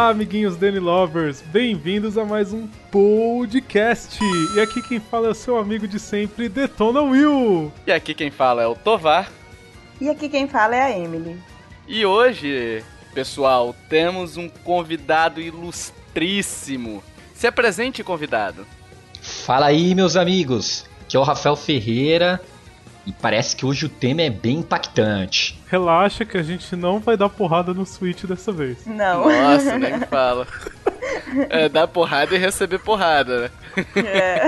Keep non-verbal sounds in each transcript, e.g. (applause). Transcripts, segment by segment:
Olá, amiguinhos Danny Lovers, bem-vindos a mais um podcast. E aqui quem fala é o seu amigo de sempre, Detona Will. E aqui quem fala é o Tovar. E aqui quem fala é a Emily. E hoje, pessoal, temos um convidado ilustríssimo. Se apresente, convidado. Fala aí, meus amigos. Aqui é o Rafael Ferreira e parece que hoje o tema é bem impactante. Relaxa que a gente não vai dar porrada no Switch dessa vez. Não. Nossa, nem (laughs) fala. É, dar porrada e receber porrada, né? É.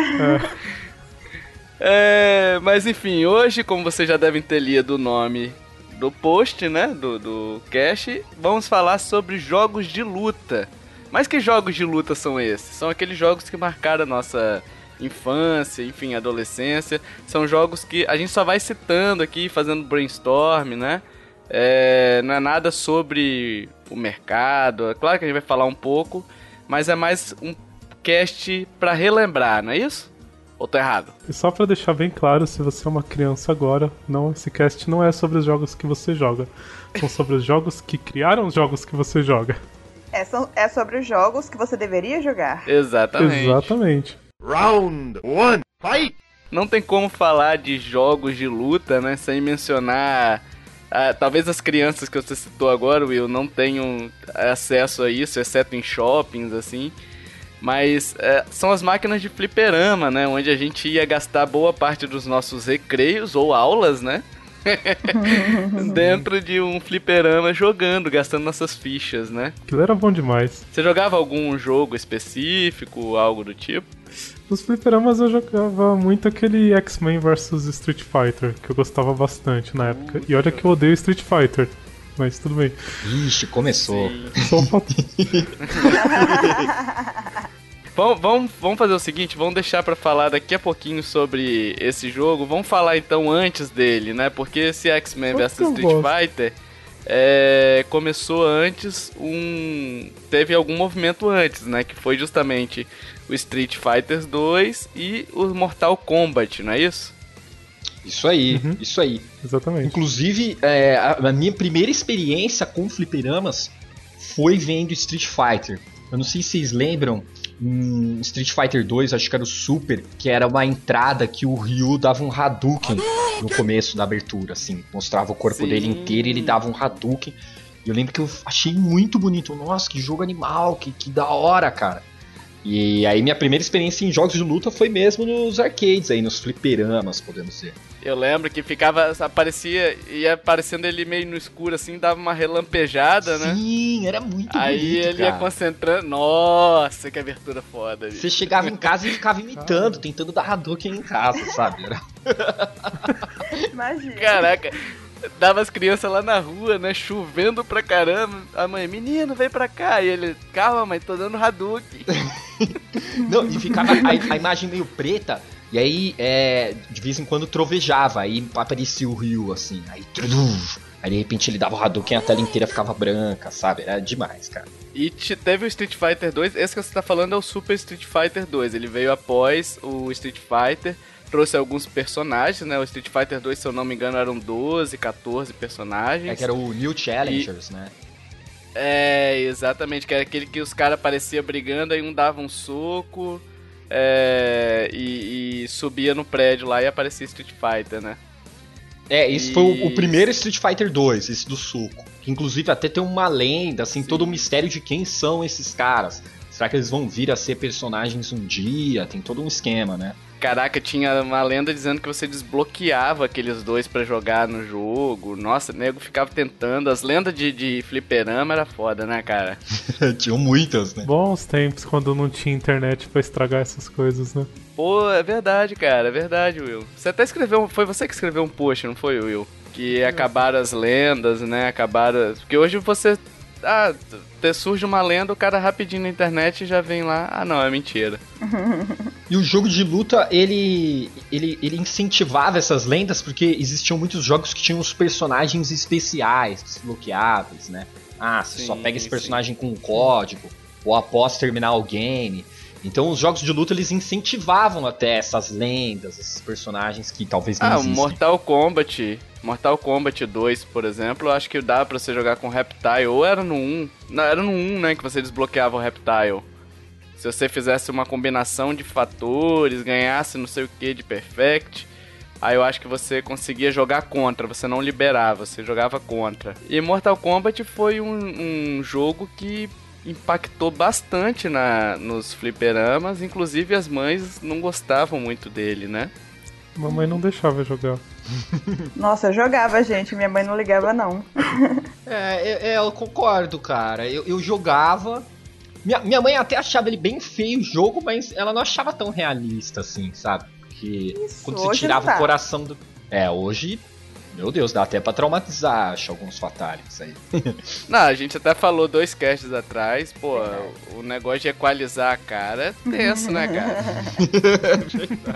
É, mas enfim, hoje, como vocês já devem ter lido o nome do post, né, do, do cast, vamos falar sobre jogos de luta. Mas que jogos de luta são esses? São aqueles jogos que marcaram a nossa infância, enfim, adolescência. São jogos que a gente só vai citando aqui, fazendo brainstorm, né? É, não é nada sobre o mercado. É claro que a gente vai falar um pouco, mas é mais um cast para relembrar, não é isso? Ou tô errado? E só pra deixar bem claro, se você é uma criança agora, não, esse cast não é sobre os jogos que você joga. São sobre os jogos que criaram os jogos que você joga. É, são- é sobre os jogos que você deveria jogar. Exatamente. Exatamente. Round one, fight! Não tem como falar de jogos de luta, né, sem mencionar. ah, talvez as crianças que você citou agora, Will, não tenham acesso a isso, exceto em shoppings, assim. Mas é, são as máquinas de fliperama, né? Onde a gente ia gastar boa parte dos nossos recreios ou aulas, né? (laughs) Dentro de um fliperama jogando, gastando nossas fichas, né? Aquilo era bom demais. Você jogava algum jogo específico, algo do tipo? Nos fliperamas eu jogava muito aquele X-Men vs Street Fighter, que eu gostava bastante na época. E olha que eu odeio Street Fighter. Mas tudo bem. Ixi, começou. Só um. (laughs) Vamos, vamos, vamos fazer o seguinte, vamos deixar pra falar daqui a pouquinho sobre esse jogo. Vamos falar então antes dele, né? Porque esse X-Men vs Street gosto. Fighter é, começou antes um. Teve algum movimento antes, né? Que foi justamente o Street Fighter 2 e o Mortal Kombat, não é isso? Isso aí, Uhum. isso aí. Exatamente. Inclusive, é, a, a minha primeira experiência com fliperamas foi vendo Street Fighter. Eu não sei se vocês lembram, em Street Fighter 2, acho que era o Super, que era uma entrada que o Ryu dava um Hadouken no começo da abertura, assim. Mostrava o corpo Sim. dele inteiro e ele dava um Hadouken. E eu lembro que eu achei muito bonito. Nossa, que jogo animal, que, que da hora, cara. E aí minha primeira experiência em jogos de luta foi mesmo nos arcades aí, nos fliperamas, podemos dizer. Eu lembro que ficava. aparecia. ia aparecendo ele meio no escuro assim, dava uma relampejada, né? Sim, era muito Aí bonito, ele ia cara. concentrando. Nossa, que abertura foda, bicho. Você chegava em casa e ficava imitando, tentando dar Hadouken em casa, sabe? Era- (laughs) (laughs) Imagina. Caraca, dava as crianças lá na rua, né? Chovendo pra caramba. A mãe, menino, vem pra cá. E ele, calma, mãe, tô dando Hadouken. (laughs) Não, e ficava a, a imagem meio preta, e aí é, de vez em quando trovejava, aí aparecia o Ryu, assim, aí trum, aí de repente ele dava o Hadouken e a tela inteira ficava branca, sabe? Era demais, cara. E te- teve o Street Fighter 2. Esse que você tá falando é o Super Street Fighter 2. Ele veio após o Street Fighter. Trouxe alguns personagens, né? O Street Fighter 2, se eu não me engano, eram 12, 14 personagens. É que era o New Challengers, né? É, exatamente, que era aquele que os caras pareciam brigando, aí um dava um soco é, e, e subia no prédio lá e aparecia Street Fighter, né? É, esse foi o, o primeiro Street Fighter 2, esse do soco. Que inclusive até tem uma lenda, assim, Sim. todo o mistério de quem são esses caras. Será que eles vão vir a ser personagens um dia? Tem todo um esquema, né? Caraca, tinha uma lenda dizendo que você desbloqueava aqueles dois pra jogar no jogo. Nossa, nego ficava tentando. As lendas de, de fliperama era foda, né, cara? (laughs) Tinham muitas, né? Bons tempos quando não tinha internet pra estragar essas coisas, né? Pô, é verdade, cara, é verdade, Will. Você até escreveu, foi você que escreveu um post, não foi, Will? Que acabaram as lendas, né? Acabaram. Porque hoje você. Ah, surge uma lenda, o cara rapidinho na internet já vem lá. Ah, não, é mentira. (laughs) E o jogo de luta, ele, ele, ele incentivava essas lendas porque existiam muitos jogos que tinham os personagens especiais, desbloqueáveis, né? Ah, você só Sim, pega esse sim. personagem com um código, ou após terminar o game. Então os jogos de luta eles incentivavam até essas lendas, esses personagens que talvez não Ah, existem. Mortal Kombat. Mortal Kombat 2, por exemplo, eu acho que dá pra você jogar com Reptile. Ou era no 1. Não, era no 1, né? Que você desbloqueava o Reptile. Se você fizesse uma combinação de fatores, ganhasse não sei o que de Perfect. Aí eu acho que você conseguia jogar contra, você não liberava, você jogava contra. E Mortal Kombat foi um, um jogo que impactou bastante na, nos fliperamas, inclusive as mães não gostavam muito dele, né? Mamãe não deixava eu jogar. Nossa, eu jogava, gente. Minha mãe não ligava, não. É, é, eu concordo, cara. Eu, eu jogava. Minha, minha mãe até achava ele bem feio o jogo, mas ela não achava tão realista assim, sabe? Porque Isso, quando você tirava não tá. o coração do. É, hoje. Meu Deus, dá até pra traumatizar, acho, alguns fatalities aí. (laughs) Não, a gente até falou dois casts atrás, pô, o negócio de equalizar a cara é tenso, né, cara?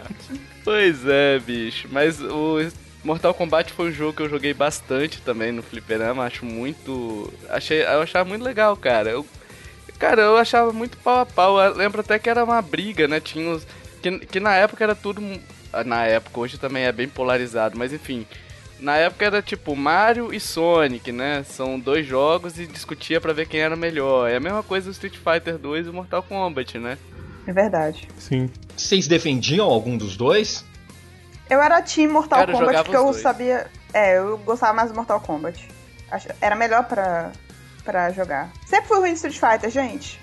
(laughs) Pois é, bicho. Mas o Mortal Kombat foi um jogo que eu joguei bastante também no fliperama, acho muito... Achei, eu achava muito legal, cara. Eu, cara, eu achava muito pau a pau. Eu lembro até que era uma briga, né? Tinha os... Que, que na época era tudo... Na época, hoje também é bem polarizado, mas enfim... Na época era tipo Mario e Sonic, né? São dois jogos e discutia pra ver quem era melhor. É a mesma coisa do Street Fighter 2 e Mortal Kombat, né? É verdade. Sim. Vocês defendiam algum dos dois? Eu era Team Mortal Cara, Kombat porque eu dois. sabia. É, eu gostava mais do Mortal Kombat. Era melhor pra, pra jogar. Sempre fui ruim de Street Fighter, gente.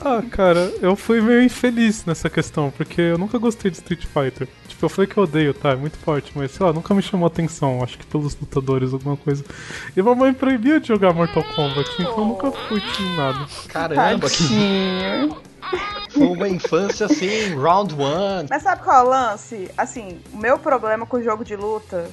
Ah, cara, eu fui meio infeliz nessa questão, porque eu nunca gostei de Street Fighter. Tipo, eu falei que eu odeio, tá? É muito forte, mas sei lá, nunca me chamou atenção, acho que pelos lutadores, alguma coisa. E mamãe proibia de jogar Mortal Kombat, então eu nunca fui em nada. Caramba, que foi uma infância assim, round one. Mas sabe qual é o lance? Assim, o meu problema com o jogo de luta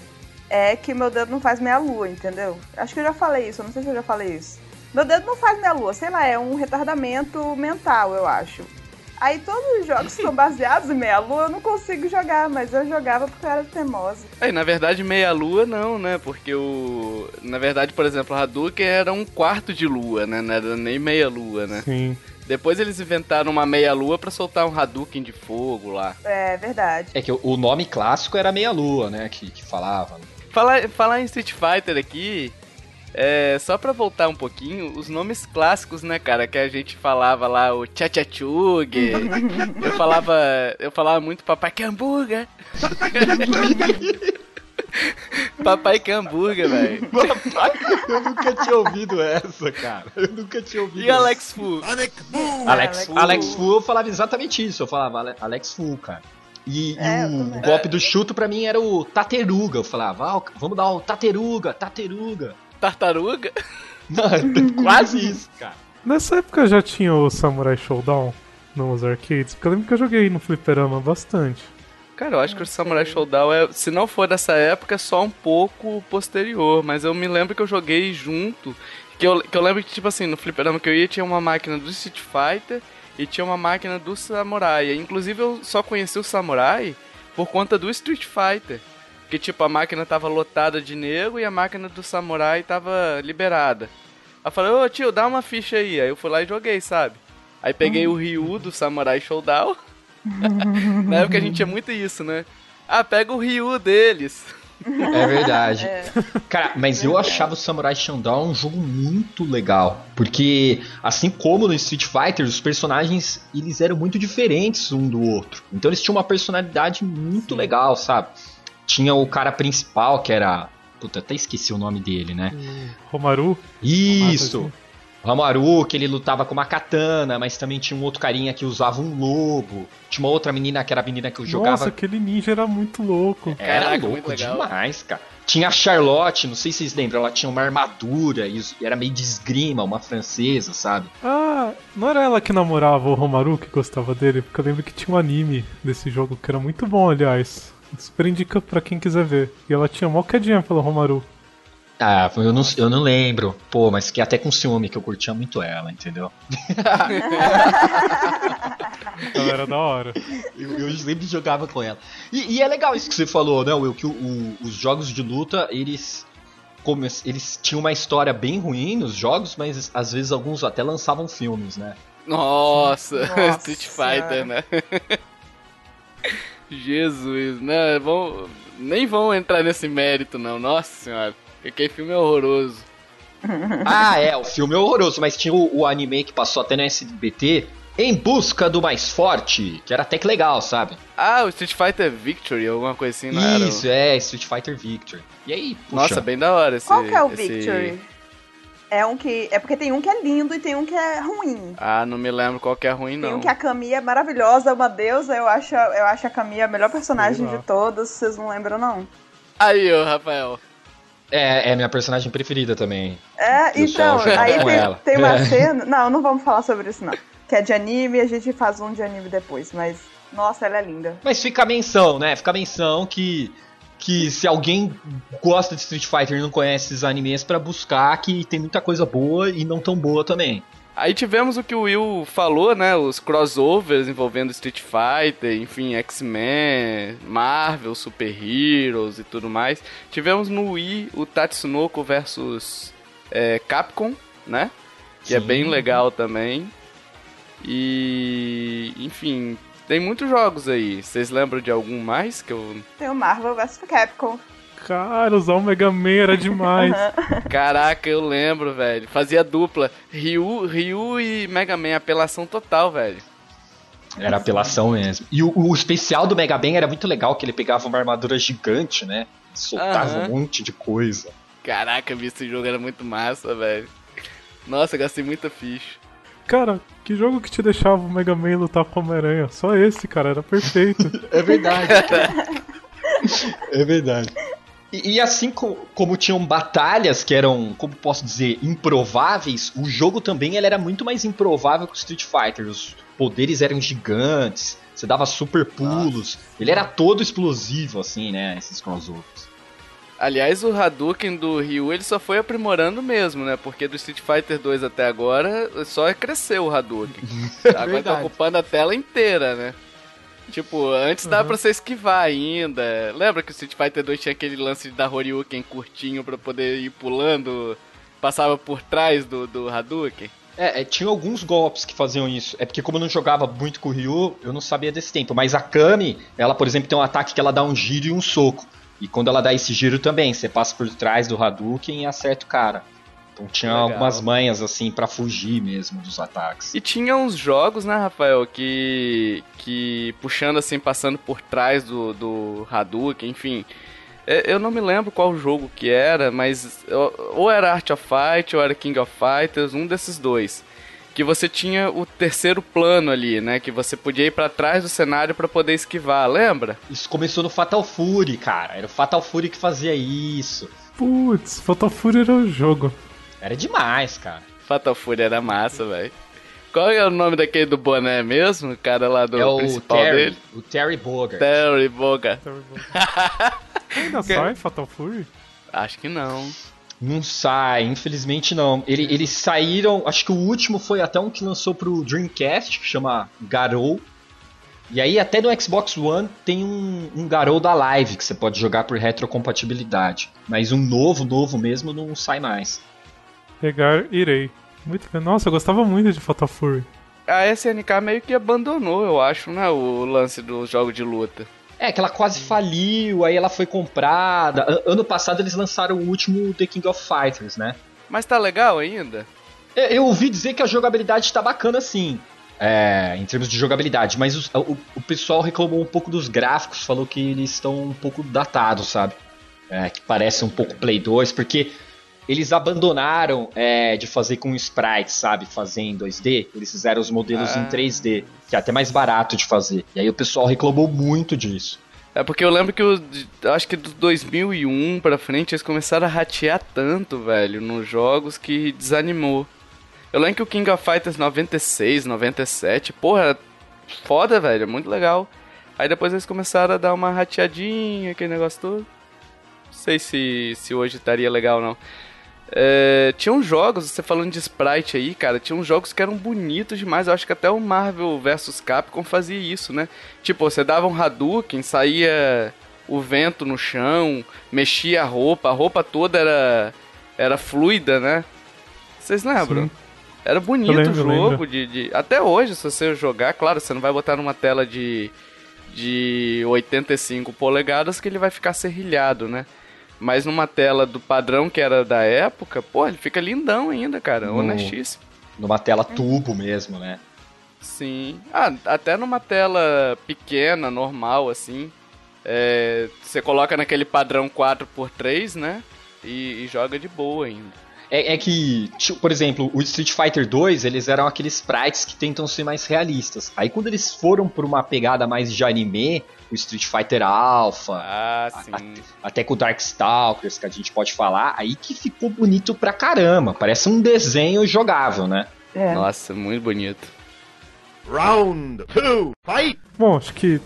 é que meu dedo não faz meia lua, entendeu? Acho que eu já falei isso, eu não sei se eu já falei isso. Meu dedo não faz meia lua, sei lá, é um retardamento mental, eu acho. Aí todos os jogos que são baseados em meia lua eu não consigo jogar, mas eu jogava porque eu era teimosa. Aí, na verdade, meia lua não, né? Porque o. Na verdade, por exemplo, o Hadouken era um quarto de lua, né? Não era nem meia lua, né? Sim. Depois eles inventaram uma meia lua pra soltar um Hadouken de fogo lá. É verdade. É que o- o nome clássico era Meia Lua, né? Que, que falava. Falar, falar em Street Fighter aqui, é, só pra voltar um pouquinho, os nomes clássicos, né, cara, que a gente falava lá, o Chachachug, (laughs) eu falava, eu falava muito Papai Cambuga. (laughs) Papai Cambuga, velho. eu nunca tinha ouvido essa, cara. Eu nunca tinha ouvido E Alex Fu? Alex Boom! Alex, Alex Alex Fu, eu falava exatamente isso. Eu falava Ale- Alex Fu, cara. E, e É, eu o golpe do chuto pra mim era o Tateruga. Eu falava, ah, vamos dar o Tateruga, Tateruga. Tartaruga? Não, (laughs) quase isso, cara. Nessa época já tinha o Samurai Showdown nos arcades, porque eu lembro que eu joguei no fliperama bastante. Cara, eu acho que o Samurai Showdown é, se não for dessa época, é só um pouco posterior, mas eu me lembro que eu joguei junto, que eu, que eu lembro que, tipo assim, no fliperama que eu ia tinha uma máquina do Street Fighter e tinha uma máquina do Samurai. Inclusive eu só conheci o Samurai por conta do Street Fighter. Que tipo, a máquina tava lotada de nego e a máquina do Samurai tava liberada. Aí eu falei, ô tio, dá uma ficha aí. Aí eu fui lá e joguei, sabe? Aí peguei o Ryu do Samurai Showdown. (laughs) Na época a gente tinha muito isso, né? Ah, pega o Ryu deles. É verdade. Cara, mas eu achava o Samurai Shodown um jogo muito legal. Porque, assim como no Street Fighter, os personagens eles eram muito diferentes um do outro. Então eles tinham uma personalidade muito legal, sabe? Tinha o cara principal, que era. Puta, até esqueci o nome dele, né? Romaru? Isso! O Hamaru, que ele lutava com uma katana, mas também tinha um outro carinha que usava um lobo. Tinha uma outra menina que era a menina que eu jogava. Nossa, aquele ninja era muito louco. Era Caraca, muito louco legal. demais, cara. Tinha a Charlotte, não sei se vocês lembram, ela tinha uma armadura e era meio de esgrima, uma francesa, sabe? Ah, não era ela que namorava o Romaru que gostava dele? Porque eu lembro que tinha um anime desse jogo que era muito bom, aliás. Super indica pra quem quiser ver. E ela tinha mó quedinha pelo Romaru. Ah, eu não, eu não lembro. Pô, mas que até com ciúme que eu curtia muito ela, entendeu? (laughs) Então era da hora. Eu, eu sempre jogava com ela. E, e é legal isso que você falou, né, Will? Que o- o- os jogos de luta, eles. Como eles tinham uma história bem ruim nos jogos, mas às vezes alguns até lançavam filmes, né? Nossa, (laughs) Nossa Street Fighter, né? (laughs) Jesus, né? Vão, nem vão entrar nesse mérito, não. Nossa senhora, aquele filme é horroroso. (laughs) Ah, é, o filme é horroroso, mas tinha o, o anime que passou até no SBT, Em Busca do Mais Forte, que era até que legal, sabe? Ah, o Street Fighter Victory, alguma coisa assim, não era? Isso, é, Street Fighter Victor. E aí, puxa, Nossa, bem da hora esse... Qual que é o esse- Victory? É um que. É porque tem um que é lindo e tem um que é ruim. Ah, não me lembro qual que é ruim, Tem não. um que a Camille é maravilhosa, uma deusa. Eu acho, eu acho a Camille a melhor personagem de todas. Vocês não lembram, não? Aí, ô, Rafael. é, é minha personagem preferida também. É, Eu então, aí tem, tem uma (laughs) É. cena. Não, não vamos falar sobre isso, não. Que é de anime, a gente faz um de anime depois, mas. Nossa, ela é linda. Mas fica a menção, né? Fica a menção que, que se alguém gosta de Street Fighter e não conhece esses animes, pra buscar que tem muita coisa boa e não tão boa também. Aí tivemos o que o Will falou, né? Os crossovers envolvendo Street Fighter, enfim, X-Men, Marvel, Super Heroes e tudo mais. Tivemos no Wii o Tatsunoko versus é, Capcom, né? Que é Sim. bem legal também. E, enfim, tem muitos jogos aí. Vocês lembram de algum mais que eu Tem o Marvel vs Capcom. Cara, usar o Mega Man era demais. (laughs) Caraca, eu lembro, velho. Fazia dupla. Ryu, Ryu e Mega Man, apelação total, velho. Era apelação mesmo. E o, o especial do Mega Man era muito legal, que ele pegava uma armadura gigante, né? Soltava Aham. um monte de coisa. Caraca, vi esse jogo era muito massa, velho. Nossa, gastei muita ficha. Cara, que jogo que te deixava o Mega Man lutar com o Homem-Aranha? Só esse, cara, era perfeito. (laughs) É verdade. (laughs) é verdade. E, e assim co- como tinham batalhas que eram, como posso dizer, improváveis, o jogo também ele era muito mais improvável que o Street Fighter. Os poderes eram gigantes, você dava super pulos. Ele era todo explosivo, assim, né? Esses crossovers. Aliás, o Hadouken do Ryu, ele só foi aprimorando mesmo, né? Porque do Street Fighter 2 até agora, só cresceu o Hadouken. (laughs) Agora tá ocupando a tela inteira, né? Tipo, antes dava pra você esquivar ainda. Lembra que o Street Fighter 2 tinha aquele lance de dar Horyuken curtinho pra poder ir pulando? Passava por trás do, do Hadouken? É, é, tinha alguns golpes que faziam isso. É porque como eu não jogava muito com o Ryu, eu não sabia desse tempo. Mas a Kami, ela, por exemplo, tem um ataque que ela dá um giro e um soco. E quando ela dá esse giro também, você passa por trás do Hadouken e acerta o cara. Então tinha Legal. algumas manhas assim pra fugir mesmo dos ataques. E tinha uns jogos, né, Rafael, que. que puxando assim, passando por trás do, do Hadouken, enfim. É, Eu não me lembro qual jogo que era, mas ou- ou era Art of Fight ou era King of Fighters, um desses dois. Que você tinha o terceiro plano ali, né? Que você podia ir pra trás do cenário pra poder esquivar, lembra? Isso começou no Fatal Fury, cara. Era o Fatal Fury que fazia isso. Putz, Fatal Fury era o jogo. Era demais, cara. Fatal Fury era massa, velho. Qual é o nome daquele do boné mesmo? O cara lá do é o principal Terry, dele? o Terry Bogard. Terry Bogard. Ainda (laughs) sai Fatal Fury? Acho que não. Não sai, infelizmente não. Ele- eles saíram, acho que o último foi até um que lançou pro Dreamcast, que chama Garou. E aí até no Xbox One tem um, um Garou da Live, que você pode jogar por retrocompatibilidade. Mas um novo, novo mesmo, não sai mais. Pegar, irei. Muito bem. Nossa, eu gostava muito de Fatal Fury. A SNK meio que abandonou, eu acho, né? O lance do jogo de luta. É, que ela quase faliu, aí ela foi comprada. An- ano passado eles lançaram o último The King of Fighters, né? Mas tá legal ainda? É, Eu ouvi dizer que a jogabilidade tá bacana sim. É, em termos de jogabilidade, mas os- o, o pessoal reclamou um pouco dos gráficos, falou que eles estão um pouco datados, sabe? É, que parece um pouco Play 2, porque eles abandonaram é, de fazer com sprite, sabe? Fazer em 2D. Eles fizeram os modelos Ah. em 3D, que é até mais barato de fazer. E aí o pessoal reclamou muito disso. É porque eu lembro que eu acho que do 2001 pra frente eles começaram a ratear tanto, velho, nos jogos que desanimou. Eu lembro que o King of Fighters 96, 97, porra, foda, velho, é muito legal. Aí depois eles começaram a dar uma rateadinha, aquele negócio todo. Não sei se, se hoje estaria legal ou não. É, tinha uns jogos, você falando de sprite aí, cara, tinha uns jogos que eram bonitos demais. Eu acho que até o Marvel vs Capcom fazia isso, né? Tipo, você dava um Hadouken, saía o vento no chão, mexia a roupa, a roupa toda era, era fluida, né? Vocês lembram? Sim. Era bonito lembro, o jogo, de, de- até hoje, se você jogar, claro, você não vai botar numa tela de, de 85 polegadas que ele vai ficar serrilhado, né? Mas numa tela do padrão que era da época, pô, ele fica lindão ainda, cara, No- honestíssimo. Numa tela tubo mesmo, né? Sim. Ah, até numa tela pequena, normal, assim. é, você coloca naquele padrão 4x3, né? E, e joga de boa ainda. É, é que, tipo, por exemplo, o Street Fighter 2, eles eram aqueles sprites que tentam ser mais realistas. Aí quando eles foram por uma pegada mais de anime, o Street Fighter Alpha, Ah, sim. até com o Darkstalkers, que a gente pode falar, aí que ficou bonito pra caramba. Parece um desenho jogável, né? É. Nossa, muito bonito. Round two, fight! Bom, acho que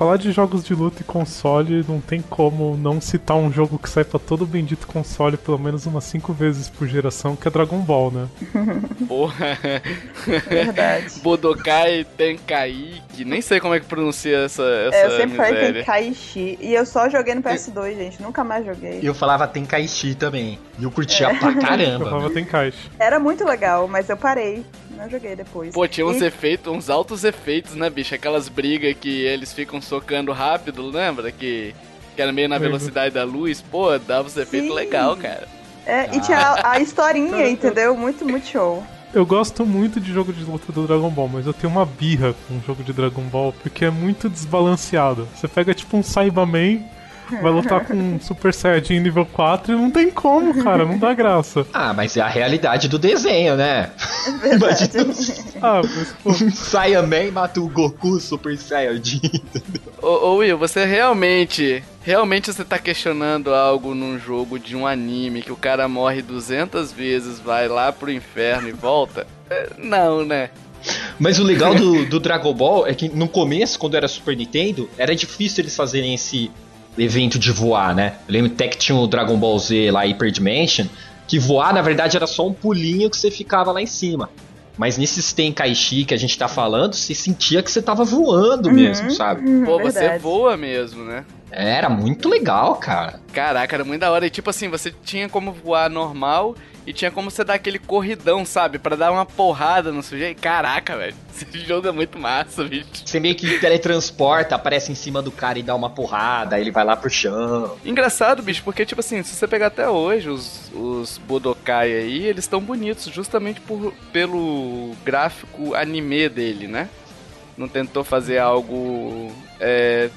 falar de jogos de luta e console não tem como não citar um jogo que sai pra todo bendito console pelo menos umas 5 vezes por geração, que é Dragon Ball, né? (laughs) Porra. Verdade. Bodokai Tenkaichi. Nem sei como é que pronuncia essa, essa É, eu sempre falei miséria. Tenkaichi. E eu só joguei no PS2, gente. Nunca mais joguei. Eu falava Tenkaichi também. E eu curtia É. pra Eu caramba. falava né? caixa. Era muito legal, mas eu parei. Não joguei depois. Pô, tinha uns E- efeitos, uns altos efeitos, né, bicho? Aquelas brigas que eles ficam socando rápido, lembra? Que, que era meio na velocidade da luz. Pô, dava uns efeitos legal, cara. É, e tinha a, a historinha, entendeu? Muito, muito show. Eu gosto muito de jogo de luta do Dragon Ball, mas eu tenho uma birra com o jogo de Dragon Ball porque é muito desbalanceado. Você pega tipo um Saibaman, (laughs) vai lutar com um Super Saiyajin nível 4 e não tem como, cara, não dá graça. (laughs) Ah, mas é a realidade do desenho, né? É verdade. Ah, mas pô, (laughs) Saiyaman mata o Goku Super Saiyajin. Ô, ô Will, você realmente, realmente você tá questionando algo num jogo de um anime que o cara morre 200 vezes, vai lá pro inferno e volta? É, Não, né? Mas o legal do, do Dragon Ball é que no começo, quando era Super Nintendo, era difícil eles fazerem esse evento de voar, né? Eu lembro até que tinha o Dragon Ball Z lá, Hyper Dimension, que voar na verdade era só um pulinho que você ficava lá em cima. Mas nesses Tenkaichi que a gente tá falando, você sentia que você tava voando mesmo, sabe? Hum, Pô, você verdade. voa mesmo, né? Era muito legal, cara. Caraca, era muito da hora. E tipo assim, você tinha como voar normal e tinha como você dar aquele corridão, sabe? Pra dar uma porrada no sujeito. Caraca, velho. (laughs) Esse jogo é muito massa, bicho. Você meio que teletransporta, aparece em cima do cara e dá uma porrada, aí ele vai lá pro chão. Engraçado, bicho, porque, tipo assim, se você pegar até hoje os, os Budokai aí, eles estão bonitos justamente por, pelo gráfico anime dele, né? Não tentou fazer algo é,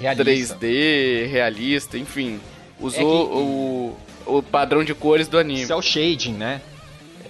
Realista. 3D, realista, enfim. Usou É que- o, o padrão de cores do anime. Cell shading, né?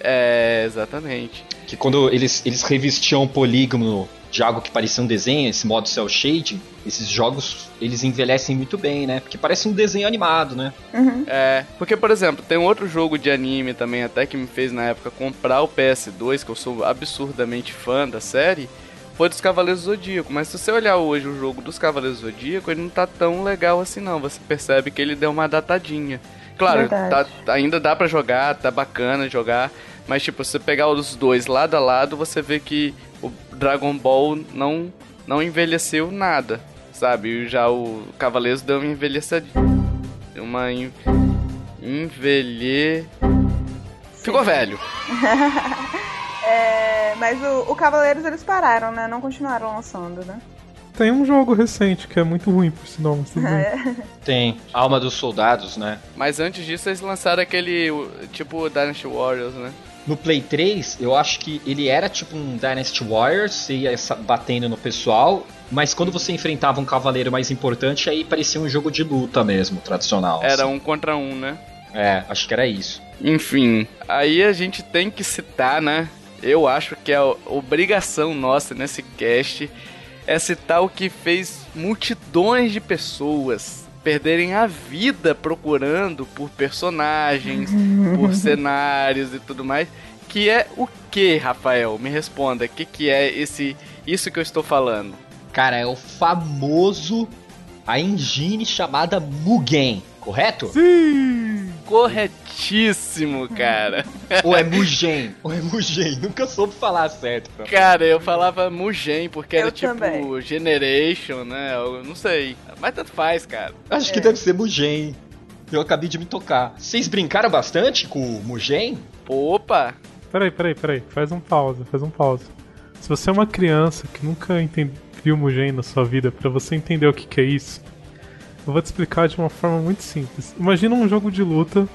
É, exatamente. Que quando eles, eles revestiam o polígono de algo que parecia um desenho, esse modo cel shading, esses jogos eles envelhecem muito bem, né? Porque parece um desenho animado, né? Uhum. É, porque, por exemplo, tem um outro jogo de anime também, até que me fez na época comprar o PS2, que eu sou absurdamente fã da série, foi dos Cavaleiros do Zodíaco. Mas se você olhar hoje o jogo dos Cavaleiros do Zodíaco, ele não tá tão legal assim não. Você percebe que ele deu uma datadinha. Claro, tá, Verdade. ainda dá pra jogar, tá bacana jogar, mas tipo, se você pegar os dois lado a lado, você vê que o Dragon Ball não, não envelheceu nada, sabe? E já o Cavaleiros deu uma envelhecedinha. Deu uma en... envelhe... Ficou velho. (laughs) É, mas o, o Cavaleiros eles pararam, né? Não continuaram lançando, né? Tem um jogo recente que é muito ruim, por sinal, mas tudo bem. É. Tem. Alma dos Soldados, né? Mas antes disso eles lançaram aquele, tipo, Dynasty Warriors, né? No Play 3, eu acho que ele era tipo um Dynasty Warriors, você ia batendo no pessoal, mas quando você enfrentava um cavaleiro mais importante, aí parecia um jogo de luta mesmo, tradicional. Era assim. um contra um, né? É, acho que era isso. Enfim, aí a gente tem que citar, né? Eu acho que é a obrigação nossa nesse cast é citar o que fez multidões de pessoas perderem a vida procurando por personagens, (laughs) por cenários e tudo mais. Que é o que, Rafael? Me responda. O que, que é esse isso que eu estou falando? Cara, é o famoso a engine chamada Mugen, correto? Sim! Corretíssimo, cara. Ou é Mugen? Ou é Mugen? Nunca soube falar certo. cara. Cara, eu falava Mugen, porque era Eu tipo também. Generation, né? Eu não sei. Mas tanto faz, cara. Acho que É. deve ser Mugen. Eu acabei de me tocar. Vocês brincaram bastante com o Mugen? Opa! peraí, peraí, peraí. Faz um pausa, faz um pausa. Se você é uma criança que nunca entende, viu Mugen na sua vida, pra você entender o que, que é isso, eu vou te explicar de uma forma muito simples. Imagina um jogo de luta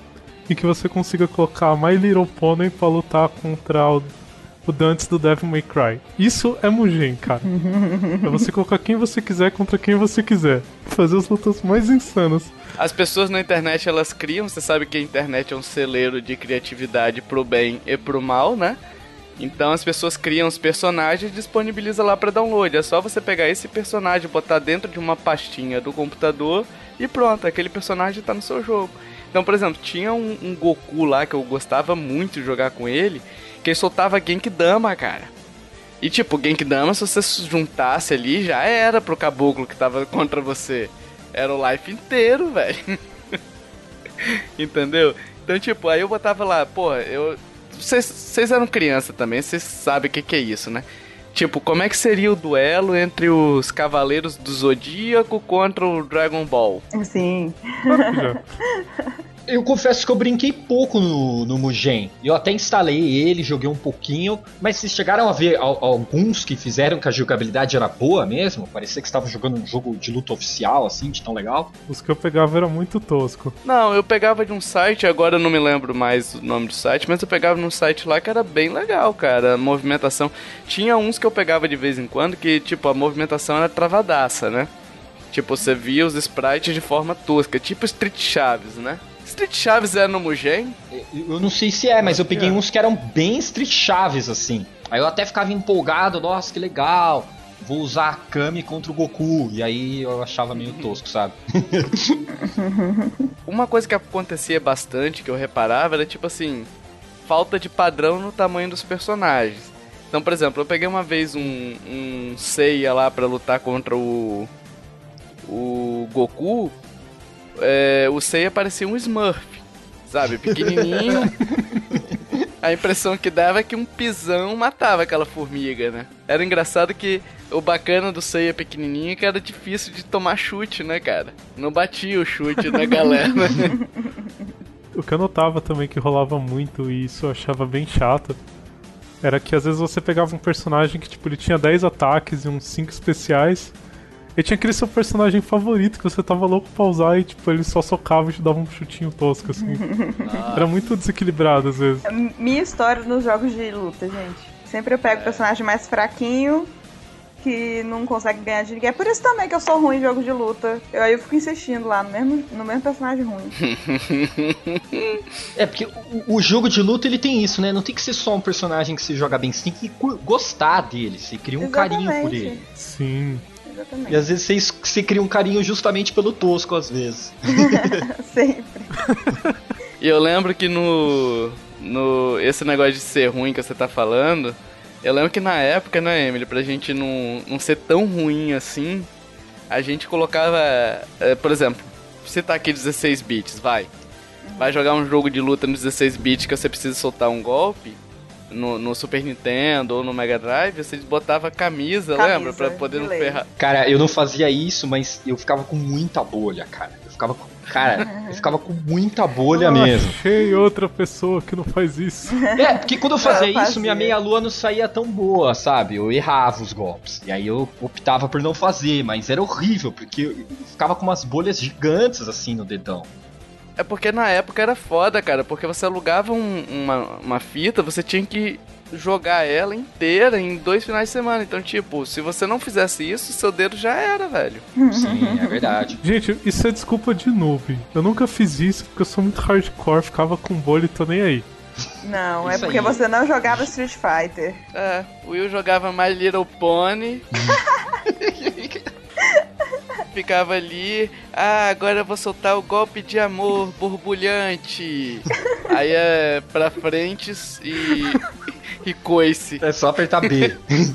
em que você consiga colocar My Little Pony pra lutar contra o, o Dantes do Devil May Cry. Isso é Mugen, cara. (laughs) é você colocar quem você quiser contra quem você quiser. Fazer as lutas mais insanas. As pessoas na internet elas criam, você sabe que a internet é um celeiro de criatividade pro bem e pro mal, né? Então as pessoas criam os personagens e disponibiliza lá para download. É só você pegar esse personagem, botar dentro de uma pastinha do computador e pronto, aquele personagem tá no seu jogo. Então, por exemplo, tinha um, um Goku lá que eu gostava muito de jogar com ele, que ele soltava Genkidama, cara. E tipo, Genkidama, se você se juntasse ali, já era pro caboclo que tava contra você. Era o life inteiro, (laughs) velho. Entendeu? Então, tipo, aí eu botava lá, pô, eu. Vocês eram criança também, vocês sabem o que, que é isso, né? Tipo, como é que seria o duelo entre os Cavaleiros do Zodíaco contra o Dragon Ball? Sim. (laughs) Eu confesso que eu brinquei pouco no, no Mugen. Eu até instalei ele, joguei um pouquinho, mas vocês chegaram a ver al- alguns que fizeram que a jogabilidade era boa mesmo? Parecia que estavam jogando um jogo de luta oficial, assim, de tão legal. Os que eu pegava era muito tosco. Não, eu pegava de um site, agora eu não me lembro mais o nome do site, mas eu pegava num site lá que era bem legal, cara. A movimentação. Tinha uns que eu pegava de vez em quando que, tipo, a movimentação era travadaça, né? Tipo, você via os sprites de forma tosca, tipo Street Chaves, né? Street Chaves era no Mugen? Eu não sei se é, mas eu peguei é. uns que eram bem Street Chaves, assim. Aí eu até ficava empolgado, nossa, que legal. Vou usar a Kami contra o Goku. E aí eu achava meio tosco, sabe? (laughs) Uma coisa que acontecia bastante, que eu reparava, era tipo assim, falta de padrão no tamanho dos personagens. Então, por exemplo, eu peguei uma vez um, um Seiya lá pra lutar contra o. O Goku. É, o Seiya parecia um Smurf, sabe? Pequenininho. (laughs) A impressão que dava é que um pisão matava aquela formiga, né? Era engraçado que o bacana do Seiya pequenininho é que era difícil de tomar chute, né, cara? Não batia o chute na galera. (laughs) O que eu notava também que rolava muito e isso eu achava bem chato era que às vezes você pegava um personagem que tipo ele tinha 10 ataques e uns 5 especiais. E tinha aquele seu personagem favorito que você tava louco pra usar e tipo ele só socava e te dava um chutinho tosco assim. (laughs) Era muito desequilibrado às vezes. Minha história nos jogos de luta, gente. Sempre eu pego o personagem mais fraquinho, que não consegue ganhar de ninguém. É por isso também que eu sou ruim em jogos de luta. Eu, aí eu fico insistindo lá no mesmo, no mesmo personagem ruim. (laughs) É, porque o, o jogo de luta ele tem isso, né? Não tem que ser só um personagem que você joga bem, você tem que gostar dele, você cria um carinho por Exatamente. ele. Sim. Exatamente. E às vezes você, você cria um carinho justamente pelo tosco, às vezes. (laughs) Sempre. E eu lembro que no. no esse negócio de ser ruim que você tá falando. Eu lembro que na época, né, Emily, pra gente não, não ser tão ruim assim, a gente colocava. eh, por exemplo, você tá aqui 16 bits, vai. Vai jogar um jogo de luta no 16 bits que você precisa soltar um golpe. No, no Super Nintendo ou no Mega Drive, você botava camisa, Camisa, lembra? Pra poder de não ferrar. Cara, eu não fazia isso, mas eu ficava com muita bolha, cara. Eu ficava com. Cara, eu ficava com muita bolha Ah, mesmo. Achei outra pessoa que não faz isso. É, porque quando eu fazia Eu isso, fazia. minha meia-lua não saía tão boa, sabe? Eu errava os golpes. E aí eu optava por não fazer, mas era horrível, porque eu ficava com umas bolhas gigantes assim no dedão. É porque na época era foda, cara, porque você alugava um- uma, uma fita, você tinha que jogar ela inteira em dois finais de semana. Então, tipo, se você não fizesse isso, seu dedo já era, velho. Sim, é verdade. (laughs) Gente, isso é desculpa de noob. Eu nunca fiz isso porque eu sou muito hardcore, ficava com bolha e tô nem aí. Não, é Isso porque aí. você não jogava Street Fighter. É, o Will jogava My Little Pony. (laughs) Ficava ali, ah, agora eu vou soltar o golpe de amor borbulhante. (laughs) Aí é pra frente e. e coice. É só apertar B. (laughs)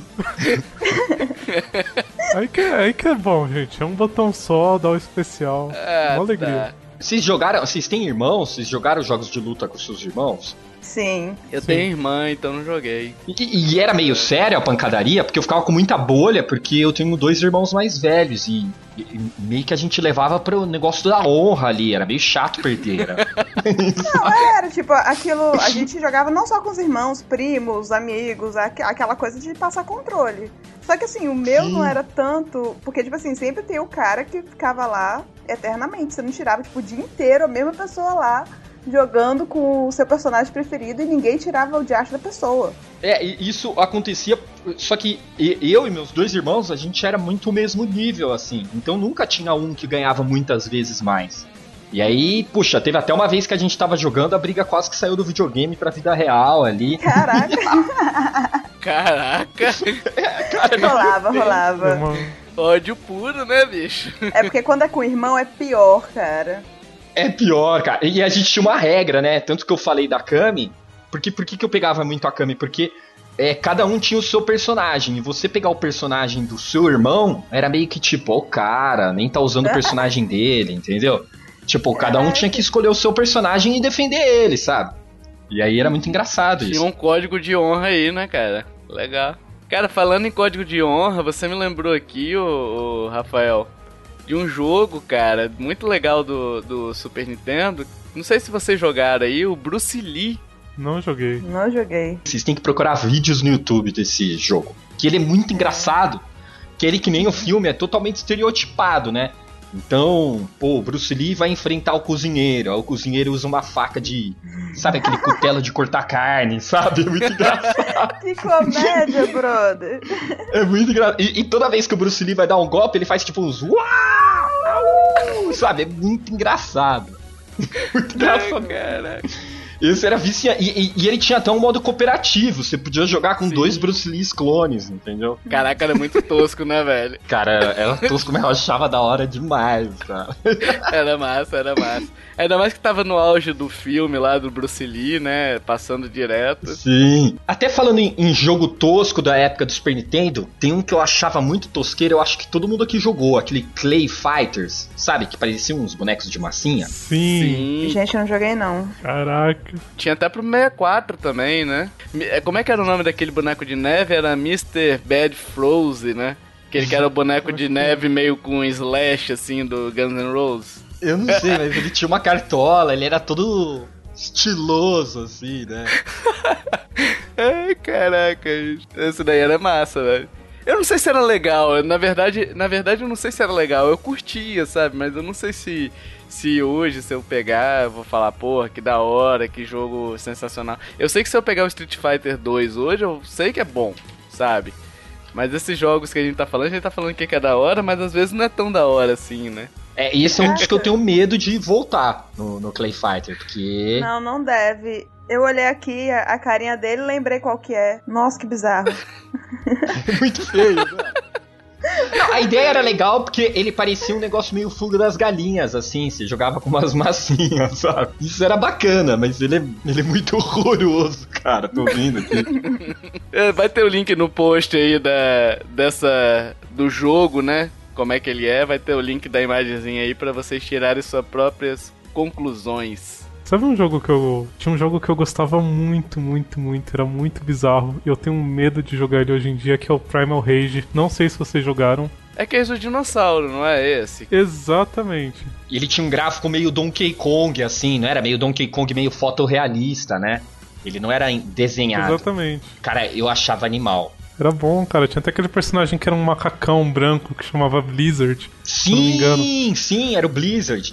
Aí que, é- aí que é bom, gente. É um botão só, dá o especial. Ah, Uma alegria. tá. Vocês jogaram. Vocês têm irmãos? Vocês jogaram jogos de luta com seus irmãos? Sim. Eu tenho irmã, então não joguei. E, e era meio sério a pancadaria, porque eu ficava com muita bolha, porque eu tenho dois irmãos mais velhos e, e- e meio que a gente levava pro negócio da honra ali, era meio chato perder. Era. (laughs) Não, era tipo, aquilo. A gente jogava não só com os irmãos, primos, amigos, aqu- aquela coisa de passar controle. Só que assim, o meu Sim. não era tanto. Porque, tipo assim, sempre tem o cara que ficava lá eternamente. Você não tirava, tipo, o dia inteiro a mesma pessoa lá jogando com o seu personagem preferido e ninguém tirava o diacho da pessoa. É, e isso acontecia, só que eu e meus dois irmãos, a gente era muito o mesmo nível, assim. Então nunca tinha um que ganhava muitas vezes mais. E aí, puxa, teve até uma vez que a gente tava jogando, a briga quase que saiu do videogame pra vida real ali. Caraca, (laughs) Caraca! rolava, É rolava. uma- Ódio puro, né, bicho? É porque quando é com o irmão é pior, cara. É pior, cara. E a gente tinha uma regra, né? Tanto que eu falei da Kami. Porque, por que, que eu pegava muito a Kami? Porque é, cada um tinha o seu personagem. E você pegar o personagem do seu irmão era meio que tipo, ó, o cara, nem tá usando o (laughs) personagem dele, entendeu? Tipo, cada um tinha que escolher o seu personagem e defender ele, sabe? E aí era muito engraçado Tinha isso. um código de honra aí, né, cara? Legal. Cara, falando em código de honra, você me lembrou aqui, ô, Rafael, de um jogo, cara, muito legal do, do Super Nintendo. Não sei se vocês jogaram aí, o Bruce Lee. Não joguei. Não joguei. Vocês têm que procurar vídeos no YouTube desse jogo. Que ele é muito engraçado. Que ele, que nem o filme, é totalmente estereotipado, né? Então, pô, o Bruce Lee vai enfrentar o cozinheiro. Aí o cozinheiro usa uma faca de. Sabe aquele cutelo de cortar carne, sabe? É muito engraçado. (laughs) Que comédia, brother. É muito engraçado. E, e toda vez que o Bruce Lee vai dar um golpe, ele faz tipo uns. Uau! Sabe? É muito engraçado. (laughs) Muito engraçado. Caraca. Esse era viciante. E, e- e ele tinha até um modo cooperativo. Você podia jogar com Sim. dois Bruce Lee's clones, entendeu? Caraca, era muito tosco, né, velho? Cara, era tosco, mas eu achava da hora demais, cara. Era massa, era massa. Ainda mais que tava no auge do filme lá do Bruce Lee, né? Passando direto. Sim. Até falando em, em jogo tosco da época do Super Nintendo, tem um que eu achava muito tosqueiro, eu acho que todo mundo aqui jogou, aquele Clay Fighters, sabe? Que pareciam uns bonecos de massinha. Sim. Sim. Gente, eu não joguei, não. Caraca. Tinha até pro 64 também, né? É, Como é que era o nome daquele boneco de neve? Era Mr. Bad Frozen, né? Aquele que era o boneco de neve meio com slash, assim, do Guns N' Roses. Eu não sei, mas ele tinha uma cartola, ele era todo estiloso, assim, né? (laughs) Ai, caraca, esse daí era massa, velho. Eu não sei se era legal, na verdade, na verdade eu não sei se era legal, eu curtia, sabe? Mas eu não sei se, se hoje, se eu pegar, eu vou falar, porra, que da hora, que jogo sensacional. Eu sei que se eu pegar o Street Fighter 2 hoje, eu sei que é bom, sabe? Mas esses jogos que a gente tá falando, a gente tá falando que é da hora, mas às vezes não é tão da hora assim, né? É, e esse é um dos que eu tenho medo de voltar no, no Clay Fighter, porque. Não, não deve. Eu olhei aqui a, a carinha dele e lembrei qual que é. Nossa, que bizarro. (laughs) É muito feio, né? Não, a ideia era legal porque ele parecia um negócio meio fuga das galinhas, assim, você jogava com umas (laughs) massinhas, sabe? Isso era bacana, mas ele é, ele é muito (laughs) horroroso, cara, tô vendo aqui. (laughs) É, Vai ter o link no post aí da, dessa, do jogo, né? Como é que ele é, vai ter o link da imagenzinha aí pra vocês tirarem suas próprias conclusões. Sabe um jogo que eu. Tinha um jogo que eu gostava muito, muito, muito. Era muito bizarro. E eu tenho medo de jogar ele hoje em dia, que é o Primal Rage. Não sei se vocês jogaram. É que é o dinossauro, não é esse? Exatamente. E ele tinha um gráfico meio Donkey Kong, assim, não era? Meio Donkey Kong, meio fotorrealista, né? Ele não era desenhado. Exatamente. Cara, eu achava animal. Era bom, cara. Tinha até aquele personagem que era um macacão branco que chamava Blizzard. não me engano. Sim, sim, era o Blizzard.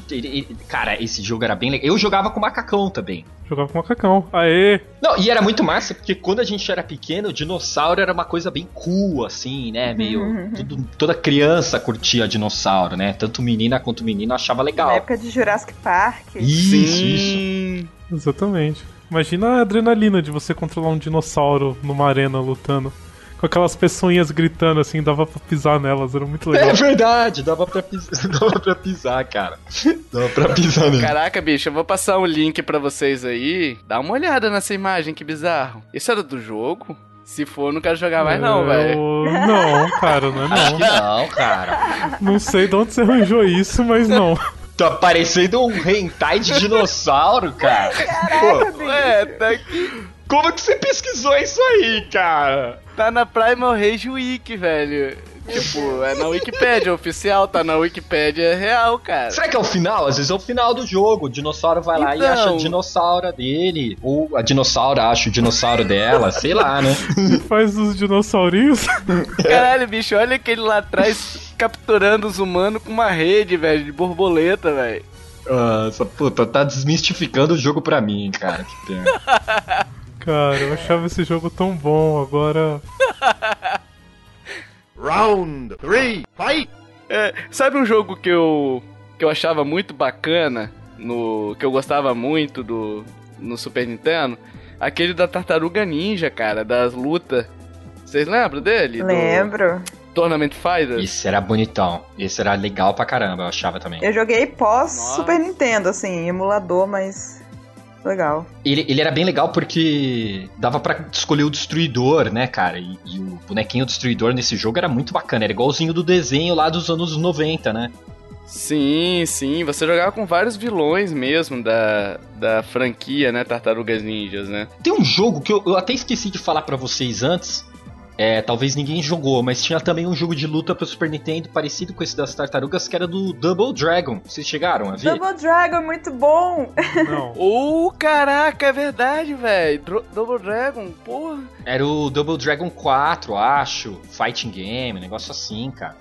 Cara, esse jogo era bem legal. Eu jogava com macacão também. Jogava com macacão. Aê! Não, e era muito massa, porque quando a gente era pequeno, o dinossauro era uma coisa bem cool, assim, né? Meio. tudo- toda criança curtia dinossauro, né? Tanto menina quanto menino achava Na legal. época de Jurassic Park. Isso, isso. Sim. Exatamente. Imagina a adrenalina de você controlar um dinossauro numa arena lutando. Com aquelas pessoinhas gritando assim, dava pra pisar nelas, era muito legal. É verdade, dava pra pisar, (laughs) dava pra pisar cara. Dava pra pisar nele. Caraca, bicho, eu vou passar um link pra vocês aí. Dá uma olhada nessa imagem, que bizarro. Isso era do jogo? Se for, eu não quero jogar mais não, Eu- velho. Não, cara, não é Acho não. que não, cara. Não sei de onde você arranjou isso, mas não. Tá parecendo um hentai de dinossauro, cara. Caraca, bicho. Ué, tá aqui. Como que você pesquisou isso aí, cara? Tá na Primal Rage Wiki, velho. Tipo, é na Wikipédia (laughs) oficial, tá na Wikipédia real, cara. Será que é o final? Às vezes é o final do jogo. O dinossauro vai lá e Então. acha a dinossauro dele. Ou a dinossauro acha o dinossauro dela, sei lá, né? Faz os dinossaurinhos. (laughs) Caralho, bicho, olha aquele lá atrás capturando os humanos com uma rede, velho, de borboleta, velho. Nossa, puta, tá desmistificando o jogo pra mim, cara. Que pena. (laughs) Cara, eu achava esse jogo tão bom, agora. (laughs) Round three, fight! É, sabe um jogo que eu que eu achava muito bacana no que eu gostava muito do no Super Nintendo? Aquele da Tartaruga Ninja, cara, das lutas. Vocês lembram dele? Do Lembro. Tournament Fighters? Esse era bonitão. Esse era legal pra caramba, eu achava também. Eu joguei pós Nossa. Super Nintendo, assim, emulador, mas legal. Ele, ele era bem legal porque dava pra escolher o destruidor, né, cara? E, e o bonequinho destruidor nesse jogo era muito bacana. Era igualzinho do desenho lá dos anos 90, né? Sim, sim, você jogava com vários vilões mesmo da, da franquia, né, Tartarugas Ninjas, né? Tem um jogo que eu, eu até esqueci de falar pra vocês antes. É, talvez ninguém jogou, mas tinha também um jogo de luta pro Super Nintendo parecido com esse das tartarugas, que era do Double Dragon. Vocês chegaram a ver? Double Dragon muito bom. Não. (laughs) Ô, caraca, é verdade, velho. Double Dragon, porra. Era o Double Dragon 4, acho. Fighting game, um negócio assim, cara.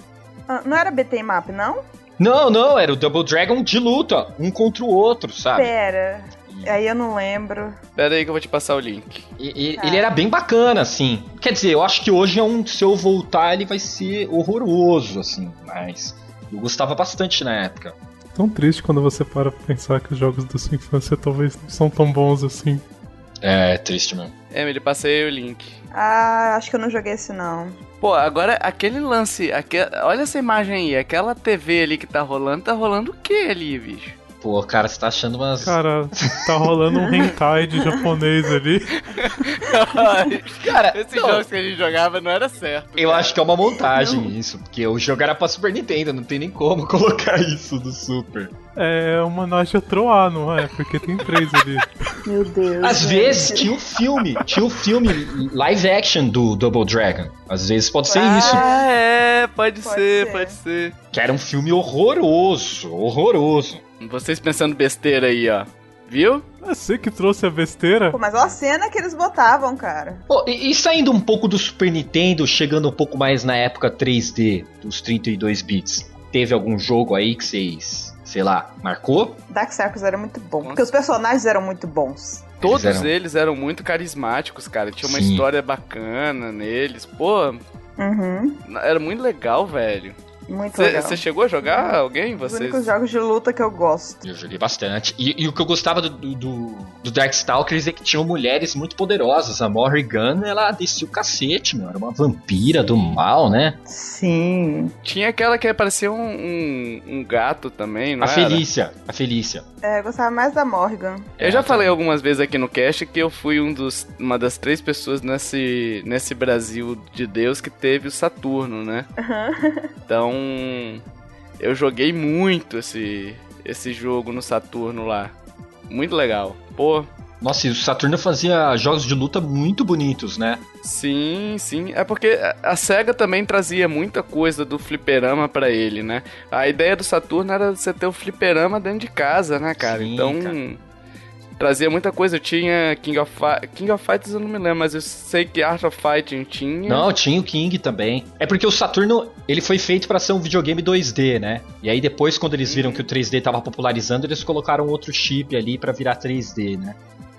Ah, Não era BT Map, não? Não, não, era o Double Dragon de luta, um contra o outro, sabe? Pera. Aí eu não lembro. Pera aí que eu vou te passar o link. E- e- Tá. Ele era bem bacana, assim. Quer dizer, eu acho que hoje é um. Se eu voltar, ele vai ser horroroso, assim. Mas eu gostava bastante na época. Tão triste quando você para pra pensar que os jogos da sua infância talvez não são tão bons assim. É, triste mesmo. Emily, passei o link. Ah, acho que eu não joguei esse não. Pô, agora aquele lance, aque... olha essa imagem aí, aquela TV ali que tá rolando, tá rolando o que ali, bicho? Pô, cara, você tá achando umas. Cara, tá rolando um hentai de japonês ali. (laughs) Cara, Esses não, jogos que a gente jogava não era certo. eu cara. acho que é uma montagem isso, porque o jogo era pra Super Nintendo, não tem nem como (laughs) colocar isso do Super. É uma Naja Troá, não é? Porque tem três ali. Meu Deus. Às gente. vezes tinha um filme, tinha um filme live action do Double Dragon. Às vezes pode ser Ah, isso. Ah, é, pode, Pode ser, ser. pode ser. Que era um filme horroroso, horroroso. Vocês pensando besteira aí, ó. Viu? É você que trouxe a besteira? Pô, mas olha a cena que eles botavam, cara. Pô, e, e saindo um pouco do Super Nintendo, chegando um pouco mais na época 3D, dos 32 bits, teve algum jogo aí que vocês, sei lá, marcou? Dark Circus era muito bom. Nossa. Porque os personagens eram muito bons. Todos eram- eles eram muito carismáticos, cara. Tinha uma Sim. história bacana neles. Pô, Uhum. era muito legal, velho. Muito legal. Você chegou a jogar alguém? Os Vocês? únicos jogos de luta que eu gosto. Eu joguei bastante. E, e o que eu gostava do, do, do, Darkstalkers é que tinham mulheres muito poderosas. A Morrigan, ela descia o cacete, meu. Era uma vampira do mal, né? Sim. Tinha aquela que parecia um, um, um gato também, não a era? Felícia, a Felícia. É, eu gostava mais da Morgan. Eu já É, falei algumas vezes aqui no cast que eu fui um dos, uma das três pessoas nesse, nesse Brasil de Deus que teve o Saturno, né? Então, eu joguei muito esse, esse jogo no Saturno lá. Muito legal. Pô, Nossa, e o Saturno fazia jogos de luta muito bonitos, né? sim, sim. É porque a- SEGA também trazia muita coisa do fliperama pra ele, né? A ideia do Saturno era você ter o fliperama dentro de casa, né, cara? Sim, então, cara. Trazia muita coisa. Eu tinha King of, Fi- King of Fighters, eu não me lembro, mas eu sei que Art of Fighting tinha. Não, tinha o King também. É porque o Saturno, ele foi feito pra ser um videogame 2D, né? E aí depois, quando eles viram que o 3D tava popularizando, eles colocaram outro chip ali pra virar 3D, né?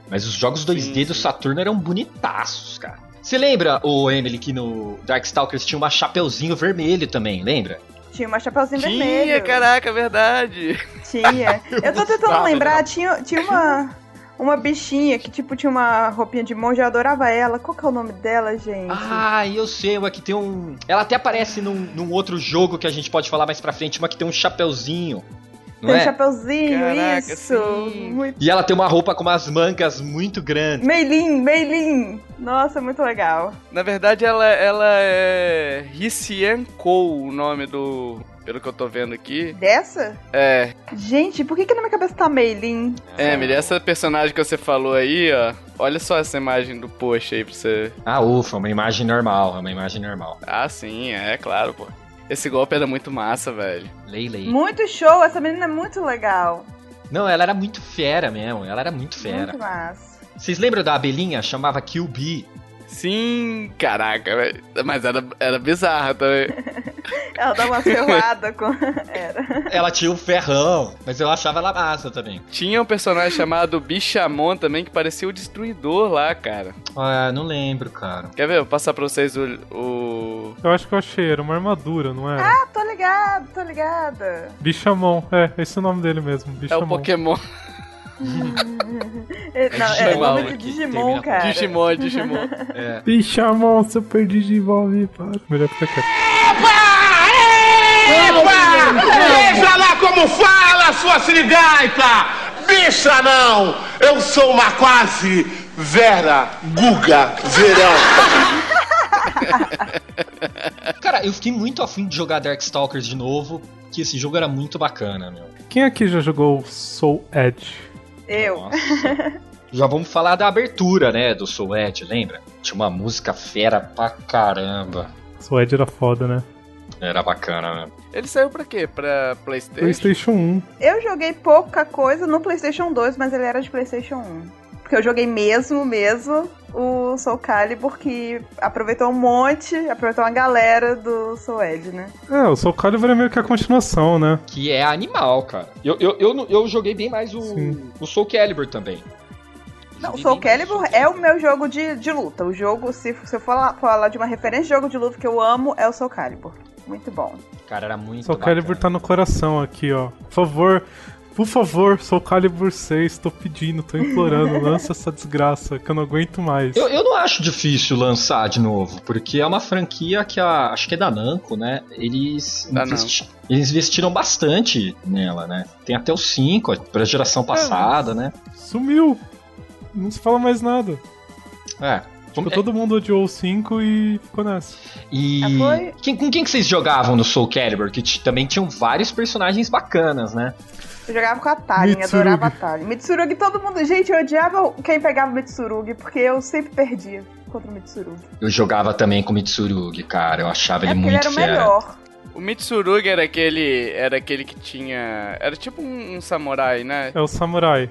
Mas os jogos 2D Sim, do. Saturno eram bonitaços, cara. Você lembra, o Emily, que no Darkstalkers tinha uma chapeuzinho vermelho também, lembra? Tinha uma chapeuzinho Tinha, vermelho. caraca, verdade. Tinha. (laughs) Eu tô tentando lembrar, tinha, tinha uma, uma bichinha que, tipo, tinha uma roupinha de monge, eu adorava ela. Qual que é o nome dela, gente? Ah, eu sei, uma que tem um. Ela até aparece num, num outro jogo que a gente pode falar mais pra frente, uma que tem um chapeuzinho. Não Tem um é? chapeuzinho, Caraca, isso. Muito... E ela tem uma roupa com umas mangas muito grandes. Meilin, Meilin. Nossa, muito legal. Na verdade, ela, ela é Hissien Kou, o nome do, pelo que eu tô vendo aqui. Dessa? É, Gente, por que, que na minha cabeça tá Meilin? Emily, essa personagem que você falou aí, ó. Olha só essa imagem do post aí pra você. Ah, ufa, uma imagem normal, é uma imagem normal. Ah, sim, é claro, pô. Esse golpe era muito massa, velho. Lei, lei. Muito show, essa menina é muito legal. Não, ela era muito fera mesmo, ela era muito fera. Muito massa. Vocês lembram da abelhinha? Chamava Kill Bee. Sim, caraca, velho. Mas era, era bizarra também. (laughs) Ela dá uma ferroada com. (laughs) Era. Ela tinha um ferrão, mas eu achava ela massa também. Tinha um personagem chamado Bichamon também que parecia o Destruidor lá, cara. Ah, não lembro, cara. Quer ver? Eu vou passar pra vocês o. o... Eu acho que eu achei, era uma armadura, não era? Ah, tô ligada, tô ligada. Bichamon, é, esse é o nome dele mesmo, É Bichamon. o Pokémon. (laughs) É, Não, é Digimon nome de Digimon, cara. Digimon, Digimon. (laughs) É. Bichamon, super Digivolve, para. Melhor ficar quieto. Veja lá como fala, sua sirigaita! Bicha não! Eu sou uma quase Vera Guga Verão. (laughs) Cara, eu fiquei muito afim de jogar Darkstalkers de novo, que esse jogo era muito bacana, meu. Quem aqui já jogou Soul Edge? Eu. Já vamos falar da abertura, né, do Soul Edge, lembra? Tinha uma música fera pra caramba. Soul Edge era foda, né? Era bacana, né? Ele saiu pra quê? Pra PlayStation? PlayStation 1. Eu joguei pouca coisa no PlayStation 2, mas ele era de PlayStation 1. Porque eu joguei mesmo, mesmo o Soul Calibur, que aproveitou um monte, aproveitou uma galera do Soul Edge, né? É, o Soul Calibur é meio que a continuação, né? Que é animal, cara. Eu, eu, eu, eu joguei bem mais o, Sim. o Soul Calibur também. Não, o Soul Calibur é o meu jogo de, de luta. O jogo, se, se eu for falar, falar de uma referência de jogo de luta que eu amo, é o Soul Calibur. Muito bom. Cara, era muito Soul Calibur tá bacana. no coração aqui, ó. Por favor, por favor, Soul Calibur 6, tô pedindo, tô implorando, (laughs) lança essa desgraça, que eu não aguento mais. Eu, eu não acho difícil lançar de novo, porque é uma franquia que a, acho que é da Namco, né? Eles, Da investi- eles investiram bastante nela, né? Tem até o 5, pra geração passada, né? Sumiu! Não se fala mais nada. É. Tipo, todo mundo odiou o 5 e ficou nessa. E Ah, foi? quem, com quem que vocês jogavam no Soul Calibur? Que também tinham vários personagens bacanas, né? Eu jogava com a Talin, Mitsurugi. adorava a Talin. Mitsurugi, todo mundo. Gente, eu odiava quem pegava o Mitsurugi, porque eu sempre perdia contra o Mitsurugi. Eu jogava também com o Mitsurugi, cara. Eu achava é ele porque ele muito era o melhor. O Mitsurugi era aquele. Era aquele que tinha. Era tipo um, um samurai, né? É o Samurai.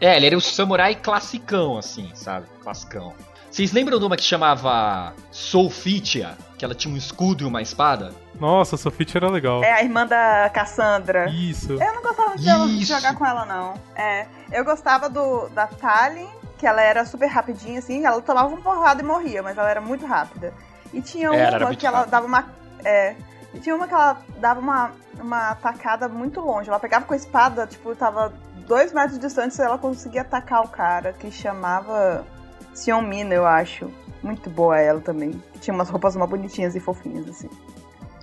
É, ele era o samurai classicão, assim, sabe? Classicão. Vocês lembram de uma que chamava Solfitia? Que ela tinha um escudo e uma espada? Nossa, a Sofit era legal. É a irmã da Cassandra. Isso. Eu não gostava de, Isso. jogar com ela, não. É. Eu gostava do da Talin, que ela era super rapidinha, assim. Ela tomava uma porrada e morria, mas ela era muito rápida. E tinha É, era uma que ela dava uma. É. E tinha uma que ela dava uma, uma atacada muito longe. Ela pegava com a espada, tipo, tava dois metros distante, ela conseguia atacar o cara, que chamava Sion Mina, eu acho. Muito boa ela também. Tinha umas roupas mó bonitinhas e fofinhas, assim.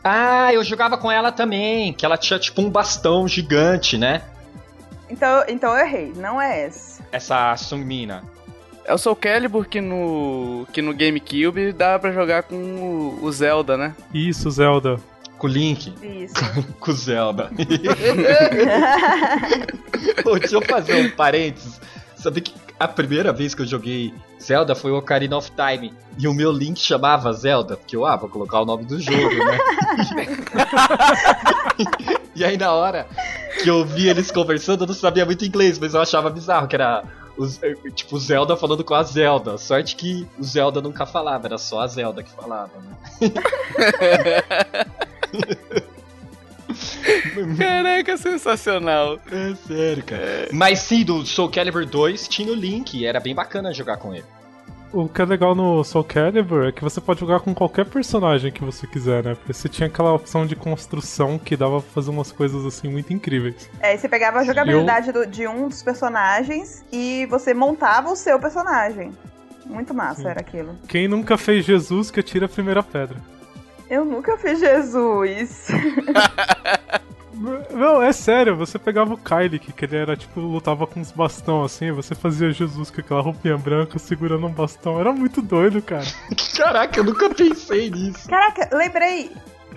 Ah, eu jogava com ela também, que ela tinha tipo um bastão gigante, né? Então, então eu errei, não é esse. Essa Sungmina. É o Soul Calibur que no. que no GameCube dava pra jogar com o, o Zelda, né? Isso, Zelda. Com o Link, Isso. (laughs) com o Zelda. (laughs) Pô, deixa eu fazer um parênteses. Sabe que a primeira vez que eu joguei Zelda foi o Ocarina of Time. E o meu Link chamava Zelda, porque eu, ah, vou colocar o nome do jogo, né? (laughs) e aí na hora que eu vi eles conversando, eu não sabia muito inglês, mas eu achava bizarro, que era os, tipo o Zelda falando com a Zelda. Sorte que o Zelda nunca falava, era só a Zelda que falava, né? (laughs) (laughs) Caraca, sensacional. É sério, cara. Mas sim, do Soul Calibur 2 tinha o Link, e era bem bacana jogar com ele. O que é legal no Soul Calibur é que você pode jogar com qualquer personagem que você quiser, né? Porque você tinha aquela opção de construção que dava pra fazer umas coisas assim muito incríveis. É, você pegava a jogabilidade do- de um dos personagens e você montava o seu personagem. Muito massa Sim. era aquilo. Quem nunca fez Jesus que atira a primeira pedra? Eu nunca fiz Jesus. (laughs) Não, é sério, você pegava o Kylie, que ele era tipo, lutava com uns bastão assim, você fazia Jesus com aquela roupinha branca segurando um bastão. Era muito doido, cara. (laughs) Caraca, eu nunca pensei nisso. Caraca, lembrei.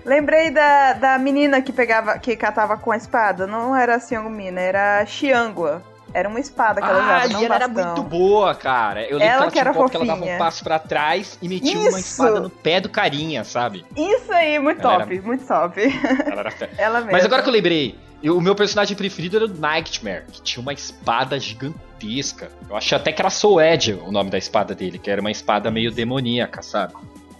Lembrei da, da menina que pegava, que catava com a espada. Não era a Xiangmina, era a Xiangua. Era uma espada que ela usava, Ah, não e ela era muito boa, cara. Eu lembro Ela que que ela tinha um que ela dava um passo pra trás e metia uma Isso! espada no pé do carinha, sabe? Isso aí, muito Ela top, era- muito top. (laughs) Ela era fé. Ela mesma. Mas agora que eu lembrei, eu- o meu personagem preferido era o Nightmare, que tinha uma espada gigantesca. Eu achei até que era Soul Edge o nome da espada dele, que era uma espada meio demoníaca, sabe?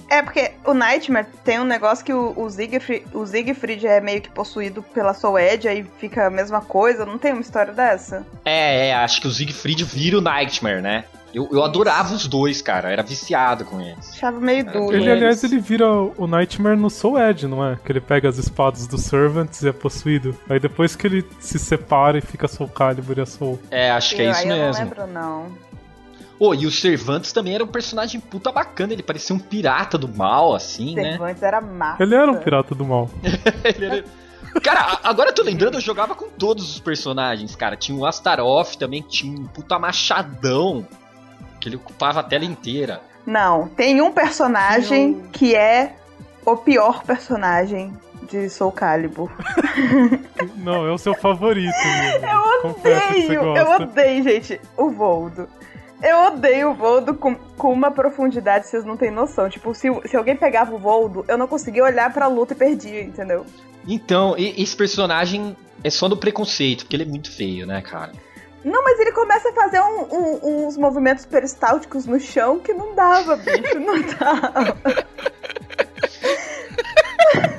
É porque o Nightmare tem um negócio que o, o, Siegfried, o Siegfried é meio que possuído pela Soul Edge, aí fica a mesma coisa. Não tem uma história dessa? É, é, acho que o Siegfried vira o Nightmare, né? Eu, eu adorava os dois, cara. Era viciado com eles. Achava meio duro. Ele, aliás, ele vira o Nightmare no Soul Edge, não é? Que ele pega as espadas dos Servants e é possuído. Aí depois que ele se separa e fica Soul Calibur e a Soul. É, acho que é Eu- isso aí eu não mesmo. lembro, não. Pô, e o Cervantes também era um personagem puta bacana. Ele parecia um pirata do mal, assim, né? Cervantes era massa. Ele era um pirata do mal. (laughs) Ele era- Cara, agora eu tô lembrando, eu jogava com todos os personagens, cara. Tinha o Astaroth também, que tinha um puta machadão. Que ele ocupava a tela inteira. Não, tem um personagem que é o pior personagem de Soul Calibur. Não, é o seu favorito. Mesmo. (laughs) Eu Odeio, eu odeio, gente, o Voldo. Eu odeio o Voldo com, com uma profundidade que vocês não têm noção. Tipo, se, se alguém pegava o Voldo, eu não conseguia olhar pra luta e perdia, entendeu? Então, esse personagem é só do preconceito, porque ele é muito feio, né, cara? Não, mas ele começa a fazer um- um- uns movimentos peristálticos no chão que não dava, bicho, não dava.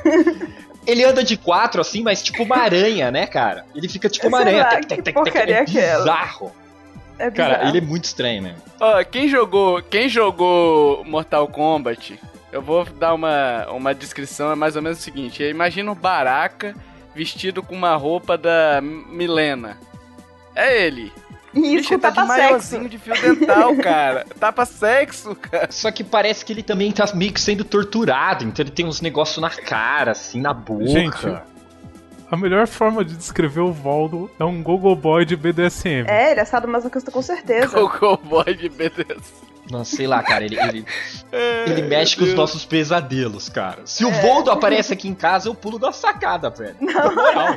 (laughs) Ele anda de quatro, assim, mas tipo uma aranha, né, cara? Ele fica tipo uma Sei aranha. lá, que tec, porcaria é é aquela? bizarro. É Cara, ele é muito estranho mesmo. Ó, quem jogou, quem jogou Mortal Kombat, eu vou dar uma, uma descrição, é mais ou menos o seguinte: imagina o Baraka vestido com uma roupa da Milena. É ele. Isso, Bicho, ele tá de maiorzinho sexo. de fio dental, (laughs) cara. Tapa sexo, cara. Só que parece que ele também tá meio que sendo torturado, então ele tem uns negócios na cara, assim, na boca. Gente, A melhor forma de descrever o Voldo é um Gogo Boy de BDSM. É, ele é sadomasoquista com certeza. (laughs) O cowboy de BDS. Nossa, sei lá, cara, ele, ele, (laughs) É, ele mexe com os nossos pesadelos, cara. Se o É. Voldo aparece aqui em casa, eu pulo da sacada, velho. Na moral.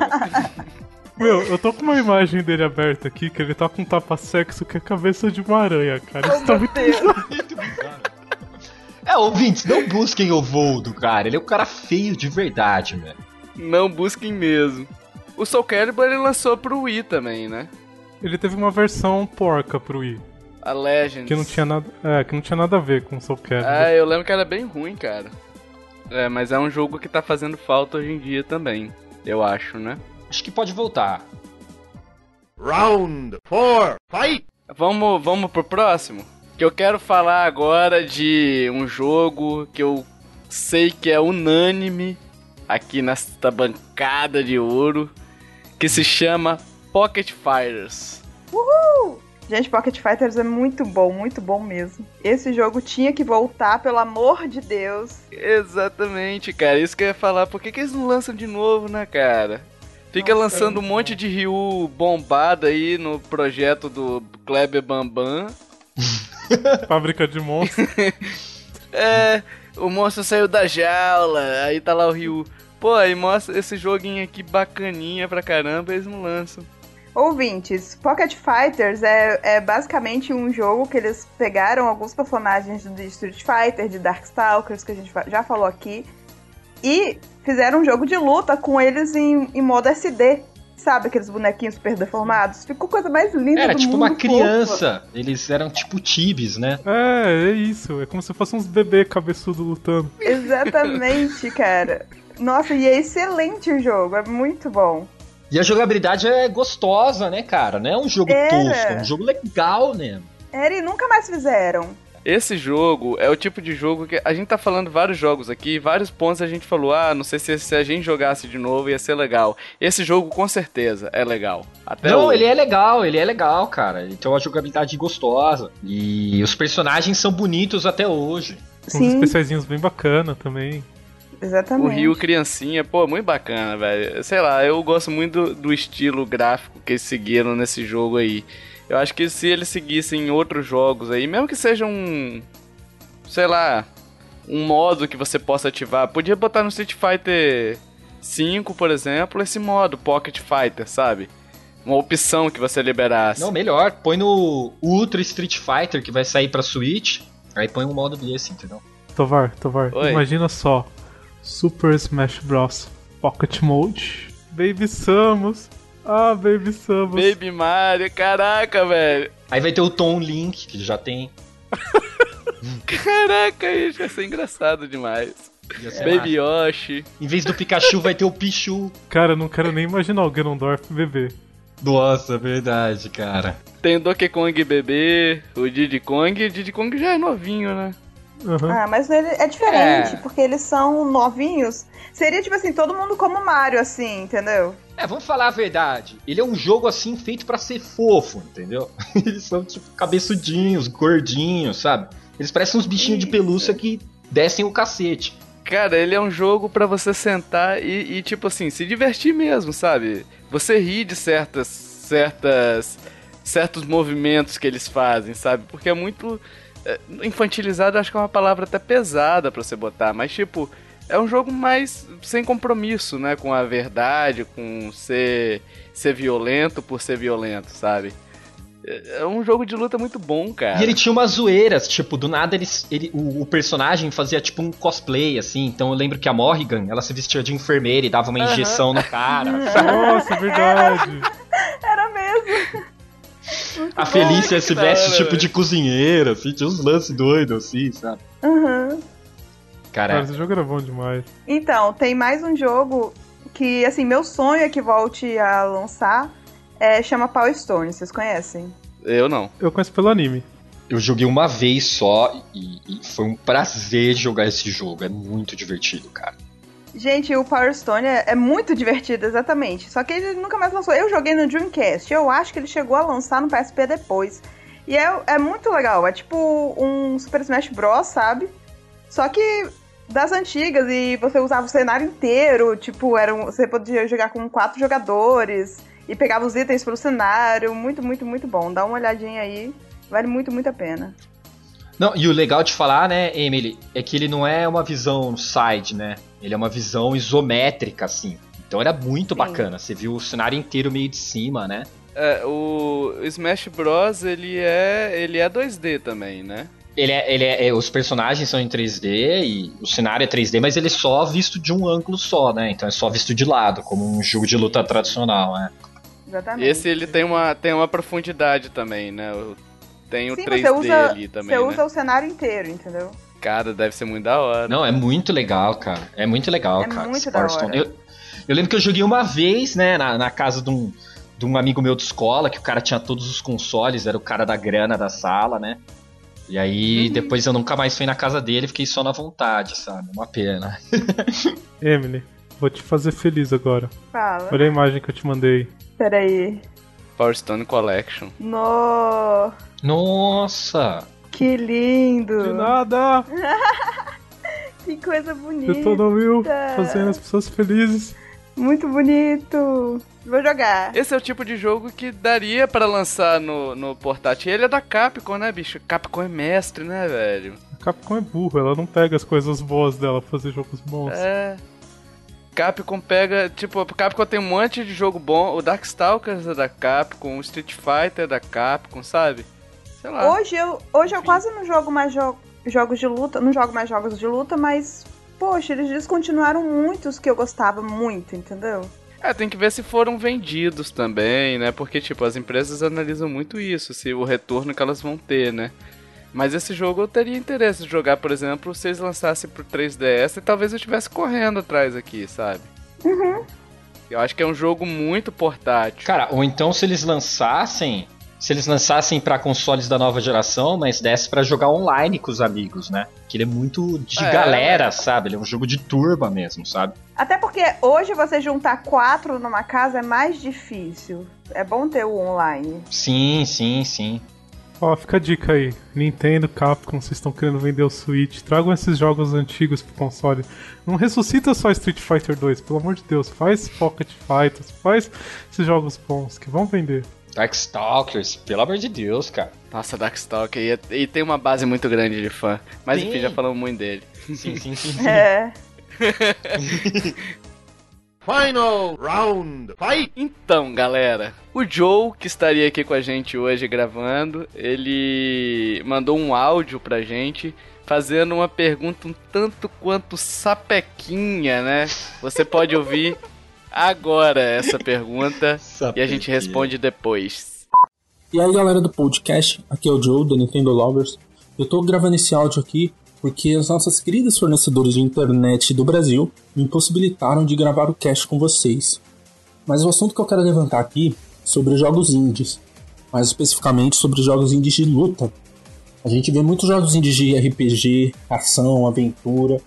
(laughs) Meu, eu tô com uma imagem dele aberta aqui, que ele tá com um tapa-sexo que é a cabeça de uma aranha, cara. Isso tá. Muito bizarro. É, ouvintes, não busquem o Voldo, cara. Ele é um cara feio de verdade, velho. Não busquem mesmo. O Soul Calibur ele lançou pro Wii também, né? Ele teve uma versão porca pro Wii, A Legends. que não tinha nada, é, que não tinha nada a ver com o Soul Calibur. Ah, eu lembro que era bem ruim, cara. É, mas é um jogo que tá fazendo falta hoje em dia também. Eu acho, né? Acho que pode voltar. Round four, fight! Vamos, vamos pro próximo? Que eu quero falar agora de um jogo que eu sei que é unânime aqui nesta bancada de ouro, que se chama Pocket Fighters. Gente, Pocket Fighters é muito bom, muito bom mesmo. Esse jogo tinha que voltar, pelo amor de Deus. Exatamente, cara. Isso que eu ia falar. Por que, que eles não lançam de novo, né, cara? Fica Não lançando um monte de Ryu bombado aí no projeto do Kleber Bambam. (laughs) Fábrica de monstros. (laughs) É, o monstro saiu da jaula, aí tá lá o Ryu. Pô, aí mostra esse joguinho aqui bacaninha pra caramba, eles não lançam. Ouvintes, Pocket Fighters é, é basicamente um jogo que eles pegaram alguns personagens de Street Fighter, de Darkstalkers, que a gente já falou aqui, e fizeram um jogo de luta com eles em, em modo SD. Sabe aqueles bonequinhos super deformados? Ficou coisa mais linda Era do tipo mundo. uma fofa. criança. Eles eram tipo tibis, né? é, é isso. É como se fosse uns bebê cabeçudo lutando. Exatamente, cara. Nossa, e é excelente o jogo, é muito bom. E a jogabilidade é gostosa, né, cara? Não é um jogo Era. tosco, é um jogo legal, né? Era e nunca mais fizeram. Esse jogo é o tipo de jogo que a gente tá falando vários jogos aqui, vários pontos a gente falou, ah, não sei se, se a gente jogasse de novo ia ser legal. Esse jogo com certeza é legal. Até Não, o- ele é legal, ele é legal, cara. Ele tem uma jogabilidade gostosa. E os personagens são bonitos até hoje. Uns Sim, especiaizinhos bem bacana também. O exatamente. Rio Criancinha, pô, muito bacana, velho. Sei lá, eu gosto muito do, do estilo gráfico que eles seguiram nesse jogo aí. Eu acho que se eles seguissem outros jogos aí, mesmo que seja um. Sei lá. um modo que você possa ativar. Podia botar no Street Fighter 5, por exemplo, esse modo Pocket Fighter, sabe? Uma opção que você liberasse. Não, melhor, põe no Ultra Street Fighter que vai sair pra Switch, aí põe um modo desse, entendeu? Tovar, Tovar, Oi. imagina só. Super Smash Bros. Pocket Mode. Baby Samus. Ah, Baby Samus. Baby Mario, caraca, velho. Aí vai ter o Tom Link, que já tem. Caraca, isso vai ser engraçado demais. Baby massa. Yoshi. Em vez do Pikachu vai ter o Pichu. Cara, eu não quero nem imaginar o Ganondorf bebê. Nossa, verdade, cara. Tem o Donkey Kong bebê, o Diddy Kong. O Diddy Kong já é novinho, né? Aham. Ah, mas ele é diferente, É. porque eles são novinhos. Seria tipo assim, todo mundo como Mario, assim, entendeu? É, vamos falar a verdade. Ele é um jogo assim feito pra ser fofo, entendeu? (laughs) Eles são tipo cabeçudinhos, gordinhos, sabe? Eles parecem uns bichinhos de pelúcia que descem o cacete. Cara, ele é um jogo pra você sentar e, e, tipo assim, se divertir mesmo, sabe? Você ri de certas, certas, certos movimentos que eles fazem, sabe? Porque é muito infantilizado, acho que é uma palavra até pesada pra você botar, mas tipo, é um jogo mais sem compromisso, né, com a verdade, com ser ser violento por ser violento, sabe? É é um jogo de luta muito bom, cara. E ele tinha umas zoeiras, tipo, do nada eles, ele, o, o personagem fazia tipo um cosplay, assim. Então eu lembro que a Morrigan, ela se vestia de enfermeira e dava uma injeção no cara. (laughs) Nossa, é verdade. Era mesmo. A Felícia se veste hora, tipo velho. de cozinheira, assim, tinha uns lances doidos, assim, sabe? Uhum. Cara, esse jogo era bom demais. Então, tem mais um jogo que, assim, meu sonho é que volte a lançar. É, chama Power Stone, vocês conhecem? Eu não. Eu conheço pelo anime. eu joguei uma vez só e, e foi um prazer jogar esse jogo. É muito divertido, cara. Gente, o Power Stone é, é muito divertido, exatamente. Só que ele nunca mais lançou. Eu joguei no Dreamcast. Eu acho que ele chegou a lançar no PSP depois. E é, é muito legal. É tipo um Super Smash Bros, sabe? Só que das antigas. E você usava o cenário inteiro. Tipo, era um- você podia jogar com quatro jogadores. E pegava os itens pelo cenário. Muito, muito, muito bom. Dá uma olhadinha aí. Vale muito, muito a pena. Não, e o legal de falar, né, Emily, é que ele não é uma visão side, né? Ele é uma visão isométrica, assim. Então era muito Sim. bacana. Você viu o cenário inteiro meio de cima, né? É, o Smash Bros, ele é, ele é 2D também, né? Ele é, ele é, é, os personagens são em 3D e o cenário é 3D, mas ele é só visto de um ângulo só, né? Então é só visto de lado, como um jogo de luta tradicional, né? Exatamente. Esse ele tem uma, tem uma profundidade também, né? O- Tem o Sim, 3D você usa, ali também, você né? usa o cenário inteiro, entendeu? Cara, deve ser muito da hora. Não, é muito legal, cara. É muito legal, É cara. muito da hora. Eu, eu lembro que eu joguei uma vez, né, na, na casa de um, de um amigo meu de escola, que o cara tinha todos os consoles, era o cara da grana da sala, né? E aí, Uhum. depois eu nunca mais fui na casa dele, fiquei só na vontade, sabe? Uma pena. (laughs) Emily, vou te fazer feliz agora. Fala. Olha a imagem que eu te mandei. Peraí. Power Stone Collection. No, Nossa! Que lindo. De nada! (laughs) Que coisa bonita. Eu tô no Will, fazendo as pessoas felizes. Muito bonito. Vou jogar. Esse é o tipo de jogo que daria pra lançar no, no portátil. Ele é da Capcom, né, bicho? Capcom é mestre, né, velho? A Capcom é burra, ela não pega as coisas boas dela pra fazer jogos bons. É. Capcom pega, tipo, a Capcom tem um monte de jogo bom. O Darkstalkers é da Capcom, o Street Fighter é da Capcom, sabe? Sei lá. Hoje eu, hoje eu quase não jogo mais jo jogos de luta. Não jogo mais jogos de luta, mas. Poxa, eles descontinuaram muitos que eu gostava muito, entendeu? É, tem que ver se foram vendidos também, né? Porque, tipo, as empresas analisam muito isso, se o retorno que elas vão ter, né? Mas esse jogo eu teria interesse de jogar, por exemplo, se eles lançassem pro 3DS e talvez eu estivesse correndo atrás aqui, sabe? Eu acho que é um jogo muito portátil. Cara, ou então se eles lançassem. Se eles lançassem pra consoles da nova geração, mas desse pra jogar online com os amigos, né? Que ele é muito de É, galera, sabe? Ele é um jogo de turma mesmo, sabe? Até porque hoje você juntar quatro numa casa é mais difícil. É bom ter o online. Sim, sim, sim. Ó, fica a dica aí. Nintendo, Capcom, vocês estão querendo vender o Switch. Tragam esses jogos antigos pro console. Não ressuscita só Street Fighter 2, pelo amor de Deus. Faz Pocket Fighters, faz esses jogos bons que vão vender. Darkstalkers, pelo amor de Deus, cara. Nossa, Darkstalker. E, e tem uma base muito grande de fã. Mas Tem. enfim, já falamos muito dele. Sim, sim, sim. sim. (laughs) É. (laughs) Final round, fight! Então, galera, o Joe, que estaria aqui com a gente hoje gravando, ele mandou um áudio pra gente fazendo uma pergunta um tanto quanto sapequinha, né? Você pode ouvir agora essa pergunta (laughs) e a gente responde depois. E aí galera do podcast, aqui é o Joe, do Nintendo Lovers. Eu tô gravando esse áudio aqui porque as nossas queridas fornecedoras de internet do Brasil me impossibilitaram de gravar o cast com vocês. Mas o assunto que eu quero levantar aqui é sobre jogos indies, mais especificamente sobre jogos indies de luta. A gente vê muitos jogos indies de RPG, ação, aventura,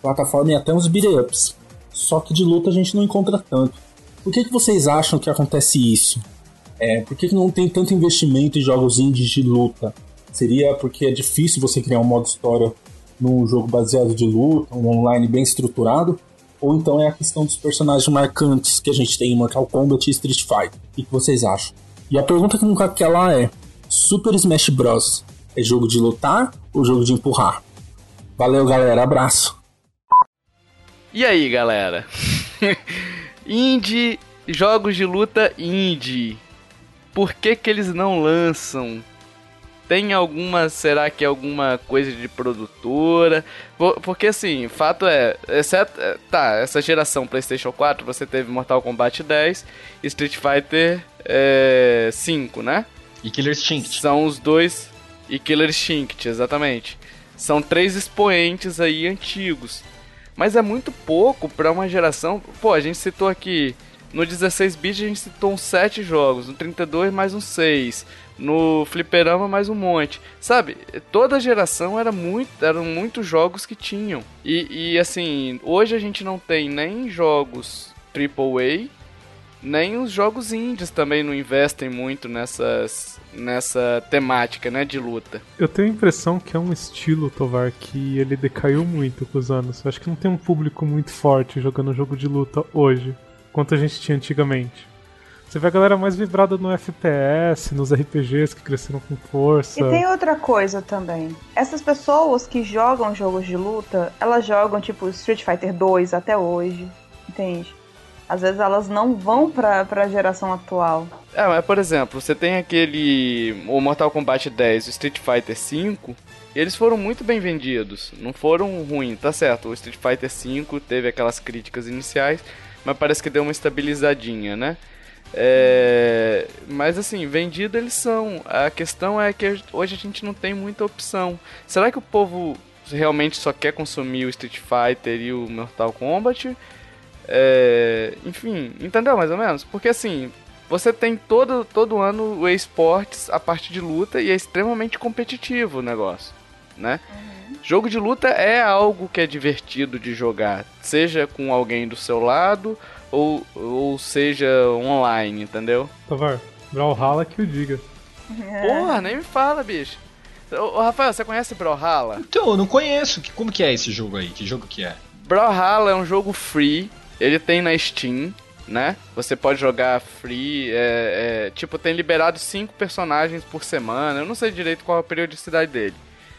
plataforma e até uns beat ups. Só que de luta a gente não encontra tanto. Por que, que vocês acham que acontece isso? É, por que, que não tem tanto investimento em jogos indies de luta? Seria porque é difícil você criar um modo história num jogo baseado de luta, um online bem estruturado? Ou então é a questão dos personagens marcantes que a gente tem em Mortal Kombat e Street Fighter? O que, que vocês acham? E a pergunta que nunca quer lá é: Super Smash Bros. é jogo de lutar ou jogo de empurrar? Valeu, galera. Abraço. E aí, galera? (laughs) indie, jogos de luta indie. Por que que eles não lançam? Tem alguma, será que é alguma coisa de produtora? Por- Porque assim, fato é, exceto, é, tá, essa geração PlayStation 4, você teve Mortal Kombat 10 e Street Fighter é, 5, né? E Killer Instinct. São os dois. E Killer Instinct, exatamente. São três expoentes aí antigos. Mas é muito pouco pra uma geração. Pô, a gente citou aqui. No 16 bits a gente citou uns 7 jogos. No 32 mais uns 6. No Fliperama mais um monte. Sabe? Toda geração era muito, eram muitos jogos que tinham. E, e assim, hoje a gente não tem nem jogos AAA nem os jogos indies também não investem muito nessas nessa temática, né, de luta. Eu tenho a impressão que é um estilo, Tovar, que ele decaiu muito com os anos. Eu acho que não tem um público muito forte jogando jogo de luta hoje, quanto a gente tinha antigamente. Você vê a galera mais vibrada no FPS, nos RPGs que cresceram com força. E tem outra coisa também. Essas pessoas que jogam jogos de luta, elas jogam tipo Street Fighter 2 até hoje, entende? Às vezes elas não vão pra, pra geração atual. É, mas por exemplo, você tem aquele o Mortal Kombat 10 e o Street Fighter 5, eles foram muito bem vendidos, não foram ruins, tá certo? O Street Fighter 5 teve aquelas críticas iniciais, mas parece que deu uma estabilizadinha, né? É, mas assim, vendido eles são. A questão é que hoje a gente não tem muita opção. Será que o povo realmente só quer consumir o Street Fighter e o Mortal Kombat? É, enfim, entendeu mais ou menos? Porque assim, você tem todo, todo ano o esportes, a parte de luta, e é extremamente competitivo o negócio, né? Jogo de luta é algo que é divertido de jogar, seja com alguém do seu lado ou, ou seja online, entendeu? Tovar, Brawlhalla que o diga. Porra, nem me fala, bicho. Ô, Rafael, você conhece Brawlhalla? Então, eu não conheço. Que- Como que é esse jogo aí? Que jogo que é? Brawlhalla é um jogo free, ele tem na Steam, né? Você pode jogar free, é, é, tipo, tem liberado 5 personagens por semana, eu não sei direito qual a periodicidade dele.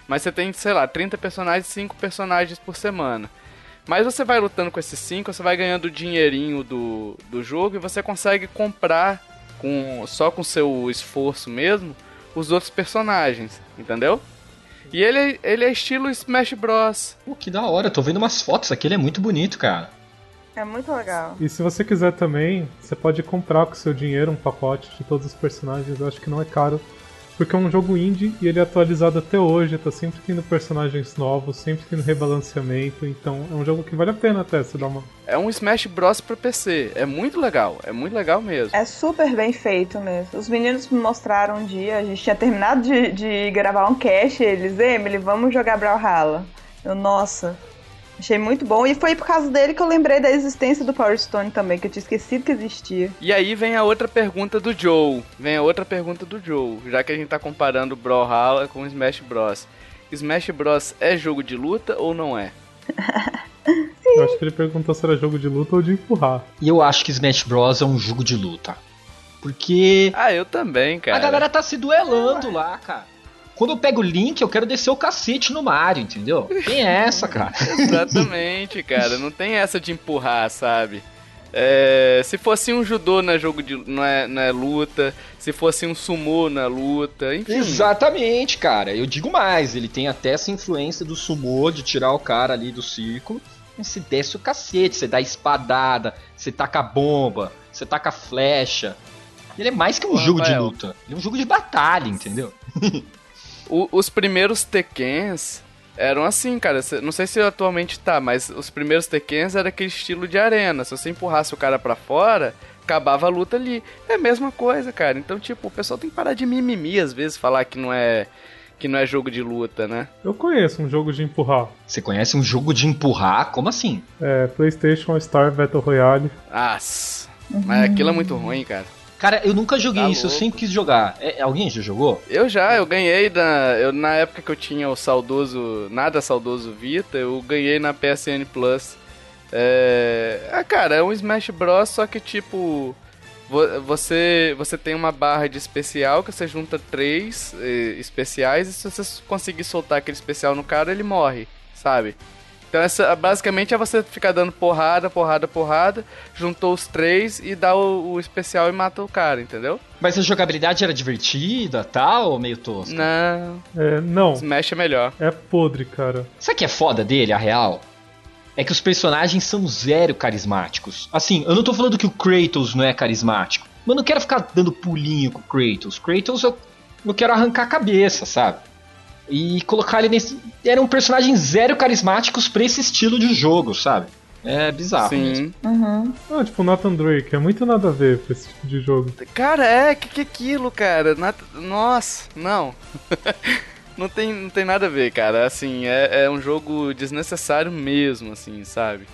Mas você tem, sei lá, 30 personagens, 5 personagens por semana. Mas você vai lutando com esses 5, você vai ganhando o dinheirinho do, do jogo e você consegue comprar com só com seu esforço mesmo os outros personagens, entendeu? E ele, ele é estilo Smash Bros. Pô, que da hora. Tô vendo umas fotos aqui. Ele é muito bonito, cara. É muito legal. E se você quiser também, você pode comprar com seu dinheiro um pacote de todos os personagens. Eu acho que não é caro. Porque é um jogo indie e ele é atualizado até hoje, tá sempre tendo personagens novos, sempre tendo rebalanceamento, então é um jogo que vale a pena até você dar uma. É um Smash Bros pra PC. É muito legal, é muito legal mesmo. É super bem feito mesmo. Os meninos me mostraram um dia, a gente tinha terminado de, de gravar um cast, eles, Emily, vamos jogar Brawlhalla. Eu, nossa, achei muito bom. E foi por causa dele que eu lembrei da existência do Power Stone também, que eu tinha esquecido que existia. E aí vem a outra pergunta do Joe. Vem a outra pergunta do Joe, já que a gente tá comparando Brawlhalla com Smash Bros. Smash Bros é jogo de luta ou não é? (laughs) Eu acho que ele perguntou se era jogo de luta ou de empurrar. E eu acho que Smash Bros é um jogo de luta. Porque Ah, eu também, cara. a galera tá se duelando lá, cara. Quando eu pego o Link, eu quero descer o cacete no Mario, entendeu? Tem essa, cara. (laughs) Exatamente, cara. Não tem essa de empurrar, sabe? É, se fosse um judô não é jogo de não é, não é luta, se fosse um sumô na luta, enfim. Exatamente, cara. Eu digo mais, ele tem até essa influência do sumô, de tirar o cara ali do círculo. Você desce o cacete, você dá espadada, você taca bomba, você taca flecha. Ele é mais que um Ô, jogo de Rafael. luta. Ele é um jogo de batalha, entendeu? (laughs) O- os primeiros Tekkens eram assim, cara. Não sei se atualmente tá, mas os primeiros Tekkens era aquele estilo de arena. Se você empurrasse o cara pra fora, acabava a luta ali. É a mesma coisa, cara. Então, tipo, o pessoal tem que parar de mimimi às vezes, falar que não é que não é jogo de luta, né? Eu conheço um jogo de empurrar. Você conhece um jogo de empurrar? Como assim? É PlayStation Star Battle Royale. Ah, mas aquilo é muito ruim, cara. Cara, eu nunca joguei Tá isso, eu louco. sempre quis jogar. É, alguém já jogou? Eu já, eu ganhei na, eu, na época que eu tinha o saudoso, nada saudoso Vita, eu ganhei na PSN Plus. É, ah, cara, é um Smash Bros, só que tipo, vo- você você tem uma barra de especial que você junta três eh, especiais e se você conseguir soltar aquele especial no cara, ele morre, sabe? Então essa, basicamente é você ficar dando porrada, porrada, porrada, juntou os três e dá o, o especial e mata o cara, entendeu? Mas a jogabilidade era divertida, tal, ou meio tosca? Não, É, não, Smash é melhor. é podre, cara. Sabe o que é foda dele, a real? É que os personagens são zero carismáticos. Assim, eu não tô falando que o Kratos não é carismático. Mas eu não quero ficar dando pulinho com o Kratos. Kratos eu, eu quero arrancar a cabeça, sabe? E colocar ele nesse. Eram personagens zero carismáticos pra esse estilo de jogo, sabe? É bizarro mesmo. Sim. Uhum. Não, tipo, Nathan Drake, é muito nada a ver com esse tipo de jogo. Cara, é, que que é aquilo, cara? Nat- Nossa, não. (laughs) não, tem, não tem nada a ver, cara. Assim, é, é um jogo desnecessário mesmo, assim, sabe?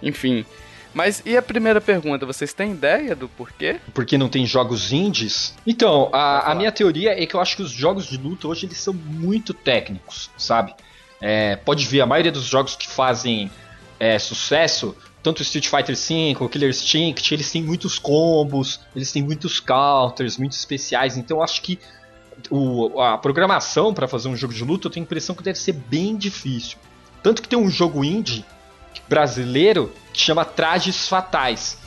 Enfim. Mas e a primeira pergunta? Vocês têm ideia do porquê? Porque não tem jogos indies. Então, a, a minha teoria é que eu acho que os jogos de luta hoje eles são muito técnicos, sabe? É, pode ver, a maioria dos jogos que fazem é, sucesso, tanto Street Fighter V, o Killer Instinct, eles têm muitos combos, eles têm muitos counters, muitos especiais. Então, eu acho que o- a programação para fazer um jogo de luta eu tenho a impressão que deve ser bem difícil. Tanto que tem um jogo indie brasileiro que chama Trajes Fatais.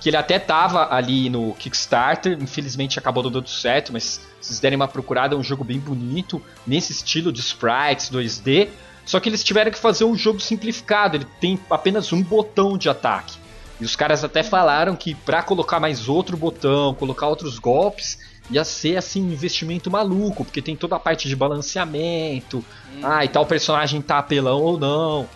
Que ele até tava ali no Kickstarter, infelizmente acabou não dando certo, mas se vocês derem uma procurada, é um jogo bem bonito, nesse estilo de sprites 2D. Só que eles tiveram que fazer um jogo simplificado, ele tem apenas um botão de ataque. E os caras até falaram que pra colocar mais outro botão, colocar outros golpes, ia ser assim um investimento maluco, porque tem toda a parte de balanceamento, ah, e tal personagem tá apelão ou não.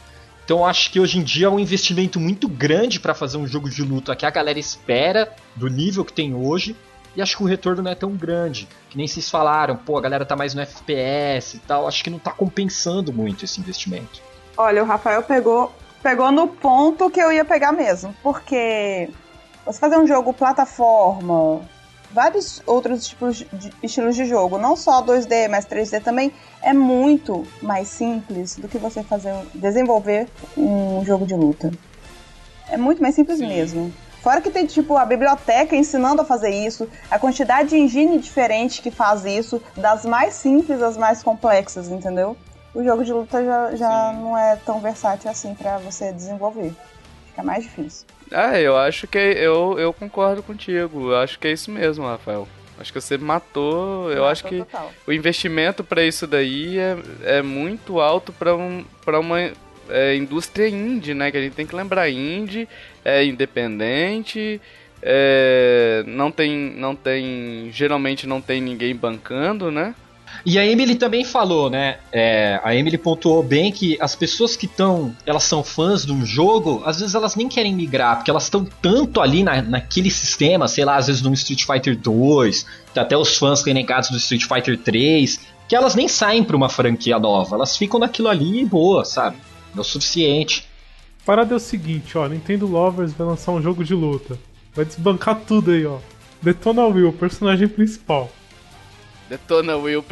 Então acho que hoje em dia é um investimento muito grande pra fazer um jogo de luta que a galera espera do nível que tem hoje. E acho que o retorno não é tão grande. Que nem vocês falaram, pô, a galera tá mais no FPS e tal. Acho que não tá compensando muito esse investimento. Olha, o Rafael pegou, pegou no ponto que eu ia pegar mesmo. Porque você fazer um jogo plataforma, vários outros tipos de estilos de jogo, não só 2D, mas 3D também, é muito mais simples do que você fazer desenvolver um jogo de luta. É muito mais simples Sim. mesmo. Fora que tem, tipo, a biblioteca ensinando a fazer isso, a quantidade de engine diferente que faz isso, das mais simples às mais complexas, entendeu? O jogo de luta já, já não é tão versátil assim pra você desenvolver. Fica mais difícil. Ah, eu acho que eu, eu concordo contigo. Eu acho que é isso mesmo, Rafael. Acho que você matou. Eu acho que Total. o investimento pra isso daí é, é muito alto pra um, pra uma é, indústria indie, né? Que a gente tem que lembrar. Indie é independente, é, não tem, não tem, geralmente não tem ninguém bancando, né? E a Emily também falou, né? é, a Emily pontuou bem que as pessoas que estão, elas são fãs de um jogo, às vezes elas nem querem migrar, porque elas estão tanto ali na, naquele sistema, sei lá, às vezes no Street Fighter 2, tem até os fãs renegados do Street Fighter 3, que elas nem saem pra uma franquia nova, elas ficam naquilo ali e boa, sabe? É o suficiente. Parada é o seguinte, ó, Nintendo Lovers vai lançar um jogo de luta. Vai desbancar tudo aí, ó. Detona Will, personagem principal. Detona Will. (laughs)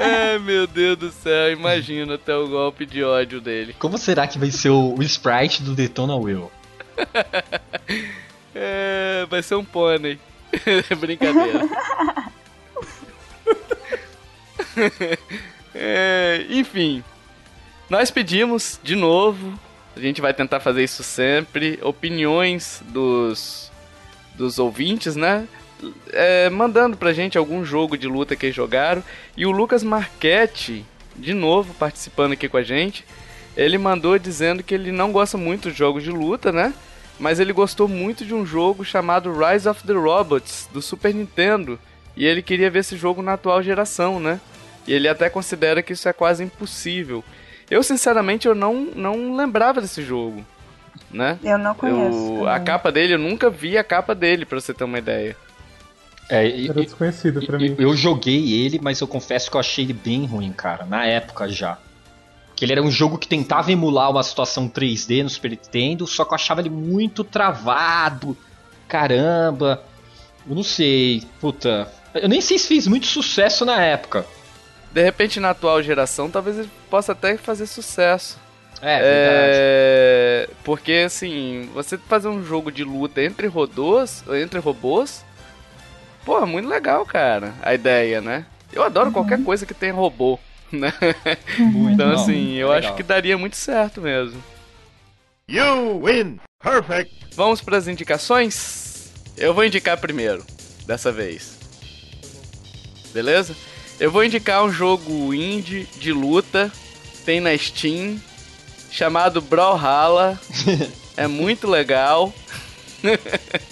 é, meu Deus do céu, imagina até o golpe de ódio dele. Como será que vai ser o, o sprite do Detona Will? (laughs) É, vai ser um pônei. (laughs) Brincadeira. É, enfim, nós pedimos de novo, a gente vai tentar fazer isso sempre, opiniões dos, dos ouvintes, né? É, mandando pra gente algum jogo de luta que eles jogaram. E o Lucas Marchetti, de novo, participando aqui com a gente, ele mandou dizendo que ele não gosta muito de jogos de luta, né? Mas ele gostou muito de um jogo chamado Rise of the Robots, do Super Nintendo. E ele queria ver esse jogo na atual geração, né? E ele até considera que isso é quase impossível. Eu, sinceramente, eu não, não lembrava desse jogo, né? Eu não conheço. Eu, a capa dele, eu nunca vi a capa dele, pra você ter uma ideia. É, e- Era desconhecido pra e- mim. eu joguei ele, mas eu confesso que eu achei ele bem ruim, cara, na época já. Que ele era um jogo que tentava emular uma situação 3D no Super Nintendo, só que eu achava ele muito travado. Caramba. Eu não sei, puta. Eu nem sei se fez muito sucesso na época. De repente, na atual geração, talvez ele possa até fazer sucesso. É, verdade. É, porque assim, você fazer um jogo de luta entre robôs, entre robôs, pô, muito legal, cara, a ideia, né? Eu adoro qualquer coisa que tenha robô, (laughs) né? Muito Então bom, assim, eu legal. acho que daria muito certo mesmo. You win. Perfect. Vamos para as indicações? Eu vou indicar primeiro, dessa vez. Beleza? Eu vou indicar um jogo indie de luta, tem na Steam, chamado Brawlhalla. (laughs) é muito legal. (laughs)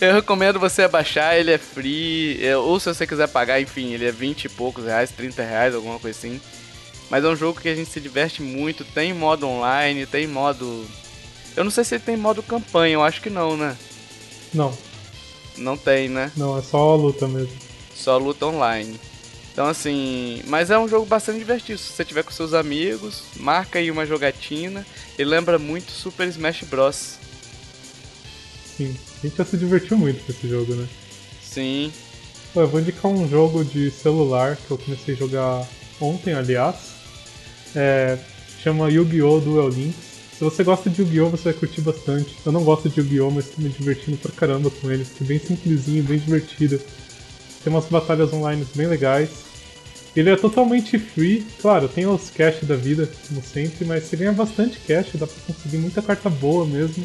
Eu recomendo você baixar, ele é free, é, ou se você quiser pagar, enfim, ele é 20 e poucos reais, 30 reais, alguma coisa assim. Mas é um jogo que a gente se diverte muito, tem modo online, tem modo eu não sei se ele tem modo campanha, eu acho que não, né? Não, Não tem, né? não, é só a luta mesmo. Só luta online. Então assim, mas é um jogo bastante divertido. Se você tiver com seus amigos, marca aí uma jogatina. Ele lembra muito Super Smash Bros. Sim, a gente já se divertiu muito com esse jogo, né? Sim. Pô, eu vou indicar um jogo de celular que eu comecei a jogar ontem, aliás. É, chama Yu-Gi-Oh! Duel Links. Se você gosta de Yu-Gi-Oh! você vai curtir bastante. Eu não gosto de Yu-Gi-Oh! mas tô me divertindo pra caramba com ele. é bem simplesinho, bem divertido. Tem umas batalhas online bem legais. Ele é totalmente free. Claro, tem os cash da vida, como sempre, mas você ganha bastante cash, dá pra conseguir muita carta boa mesmo,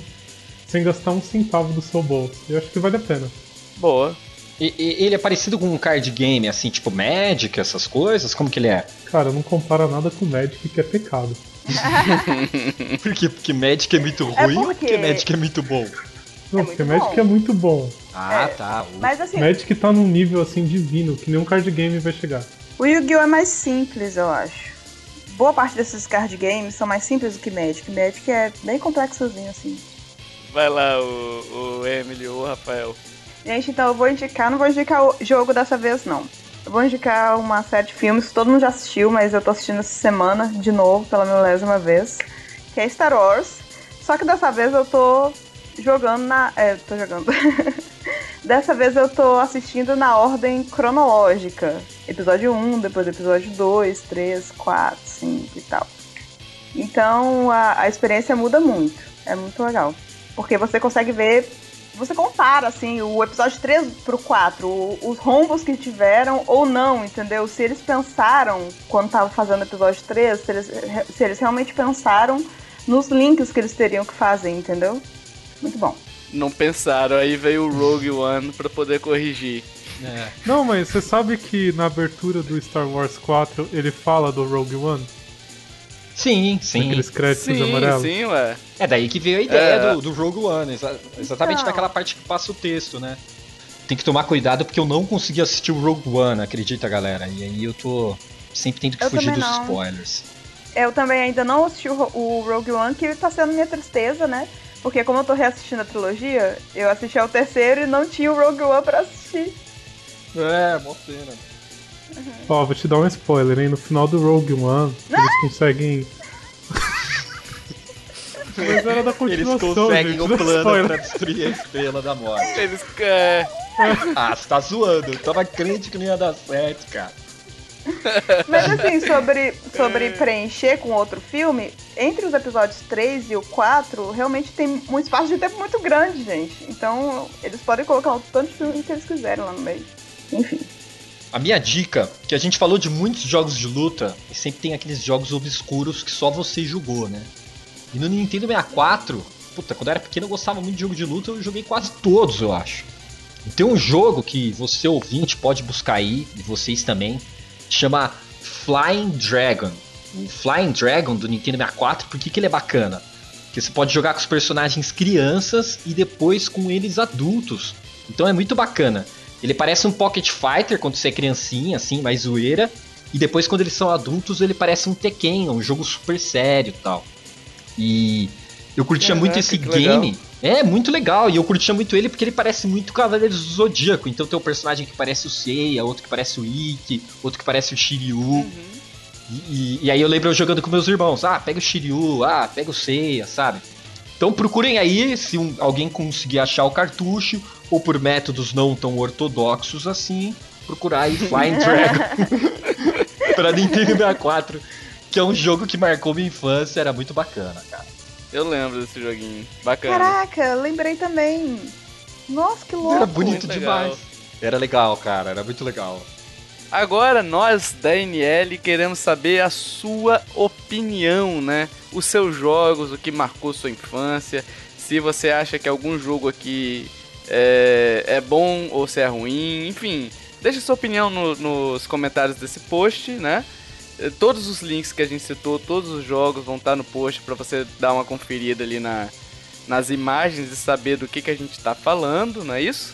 sem gastar um centavo do seu bolso. Eu acho que vale a pena. Boa. E- e- ele é parecido com um card game, assim, tipo Magic, essas coisas? Como que ele é? Cara, não compara nada com Magic, que é pecado. (laughs) Por quê? Porque Magic é muito É ruim ou porque- porque Magic é muito bom? Não, É porque muito Magic bom. é muito bom. Ah, É, tá. Mas assim, Magic tá num nível assim divino que nenhum card game vai chegar. o Yu-Gi-Oh! é mais simples, eu acho. Boa parte desses card games são mais simples do que Magic. Magic é bem complexozinho, assim. Vai lá, o, o Emily ou o Rafael. Gente, então eu vou indicar, não vou indicar o jogo dessa vez, não. Eu vou indicar uma série de filmes que todo mundo já assistiu, mas eu tô assistindo essa semana de novo, pela milésima vez, que é Star Wars. Só que dessa vez eu tô jogando na. É, tô jogando. (laughs) dessa vez eu tô assistindo na ordem cronológica. Episódio 1, depois episódio 2, 3, 4, 5 e tal. Então a, a experiência muda muito. É muito legal. Porque você consegue ver você compara, assim, o episódio 3 pro 4, o- os rombos que tiveram ou não, entendeu? Se eles pensaram, quando tava fazendo o episódio 3, se eles, se eles realmente pensaram nos links que eles teriam que fazer, entendeu? Muito bom. Não pensaram, aí veio o Rogue One pra poder corrigir. É. Não, mas você sabe que na abertura do Star Wars 4 ele fala do Rogue One? Sim, sim. Aqueles créditos Sim, amarelos? sim, ué. É daí que veio a ideia É. do, do Rogue One, exa- exatamente Então. naquela parte que passa o texto, né? Tem que tomar cuidado porque eu não consegui assistir o Rogue One, acredita, galera? E aí eu tô sempre tendo que Eu fugir dos não. spoilers. Eu também ainda não assisti o, o Rogue One, que tá sendo minha tristeza, né? Porque como eu tô reassistindo a trilogia, eu assisti ao terceiro e não tinha o Rogue One pra assistir. É, mó pena. Ó, vou te dar um spoiler, hein? No final do Rogue One, eles conseguem. (laughs) Mas era da Eles continuação, conseguem gente, o é plano spoiler. pra destruir a estrela da morte. Eles. É, Ah, você tá zoando. Eu tava crente que não ia dar certo, cara. (laughs) Mas assim, sobre, sobre preencher com outro filme, entre os episódios 3 e o 4, realmente tem um espaço de tempo muito grande, gente. Então, eles podem colocar o tanto de filme que eles quiserem lá no meio. Enfim. A minha dica, que a gente falou de muitos jogos de luta, e sempre tem aqueles jogos obscuros que só você jogou, né? E no Nintendo 64, puta, quando eu era pequeno eu gostava muito de jogo de luta, eu joguei quase todos, eu acho. E tem um jogo que você ouvinte pode buscar aí, e vocês também, chama Flying Dragon. O Flying Dragon do Nintendo 64, por que, que ele é bacana? Porque você pode jogar com os personagens crianças e depois com eles adultos. Então é muito bacana. Ele parece um Pocket Fighter quando você é criancinha, assim, mais zoeira. E depois, quando eles são adultos, ele parece um Tekken, um jogo super sério e tal. E eu curtia Caraca, muito esse game. legal. É, muito legal. E eu curtia muito ele porque ele parece muito Cavaleiros do Zodíaco. Então tem um personagem que parece o Seiya, outro que parece o Ikki, outro que parece o Shiryu. Uhum. E, e- e aí eu lembro eu jogando com meus irmãos. Ah, pega o Shiryu, ah, pega o Seiya, sabe? Então procurem aí se um- alguém conseguir achar o cartucho, ou por métodos não tão ortodoxos assim, procurar aí Flying Dragon (laughs) pra Nintendo 64, que é um jogo que marcou minha infância, era muito bacana, cara. Eu lembro desse joguinho. Bacana. Caraca, lembrei também. Nossa, que louco. Era bonito muito legal. demais. Era legal, cara, era muito legal. Agora nós da NL queremos saber a sua opinião, né? Os seus jogos, o que marcou sua infância. Se você acha que algum jogo aqui é, é bom ou se é ruim, enfim. Deixa sua opinião no- nos comentários desse post, né? Eh, Todos os links que a gente citou, todos os jogos vão estar no post para você dar uma conferida ali na, nas imagens e saber do que, que a gente está falando, não é isso?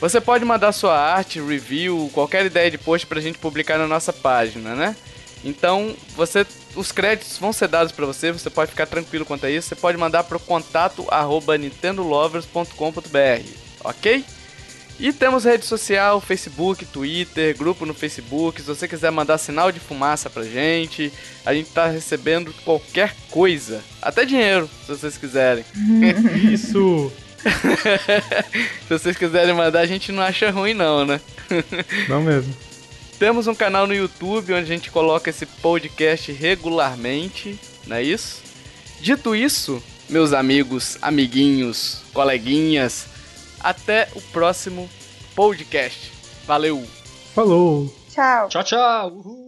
Você pode mandar sua arte, review, qualquer ideia de post pra gente publicar na nossa página, né? Então, você, os créditos vão ser dados pra você, você pode ficar tranquilo quanto a isso. Você pode mandar pro contato arroba nintendolovers.com.br, ok? E temos rede social, Facebook, Twitter, grupo no Facebook. Se você quiser mandar sinal de fumaça pra gente, a gente tá recebendo qualquer coisa, até dinheiro, se vocês quiserem. (laughs) Isso! (laughs) Se vocês quiserem mandar, a gente não acha ruim não, né? Não mesmo. Temos um canal no YouTube onde a gente coloca esse podcast regularmente, não é isso? Dito isso, meus amigos, amiguinhos, coleguinhas, até o próximo podcast. Valeu! Falou! Tchau. Tchau, tchau! Uhul.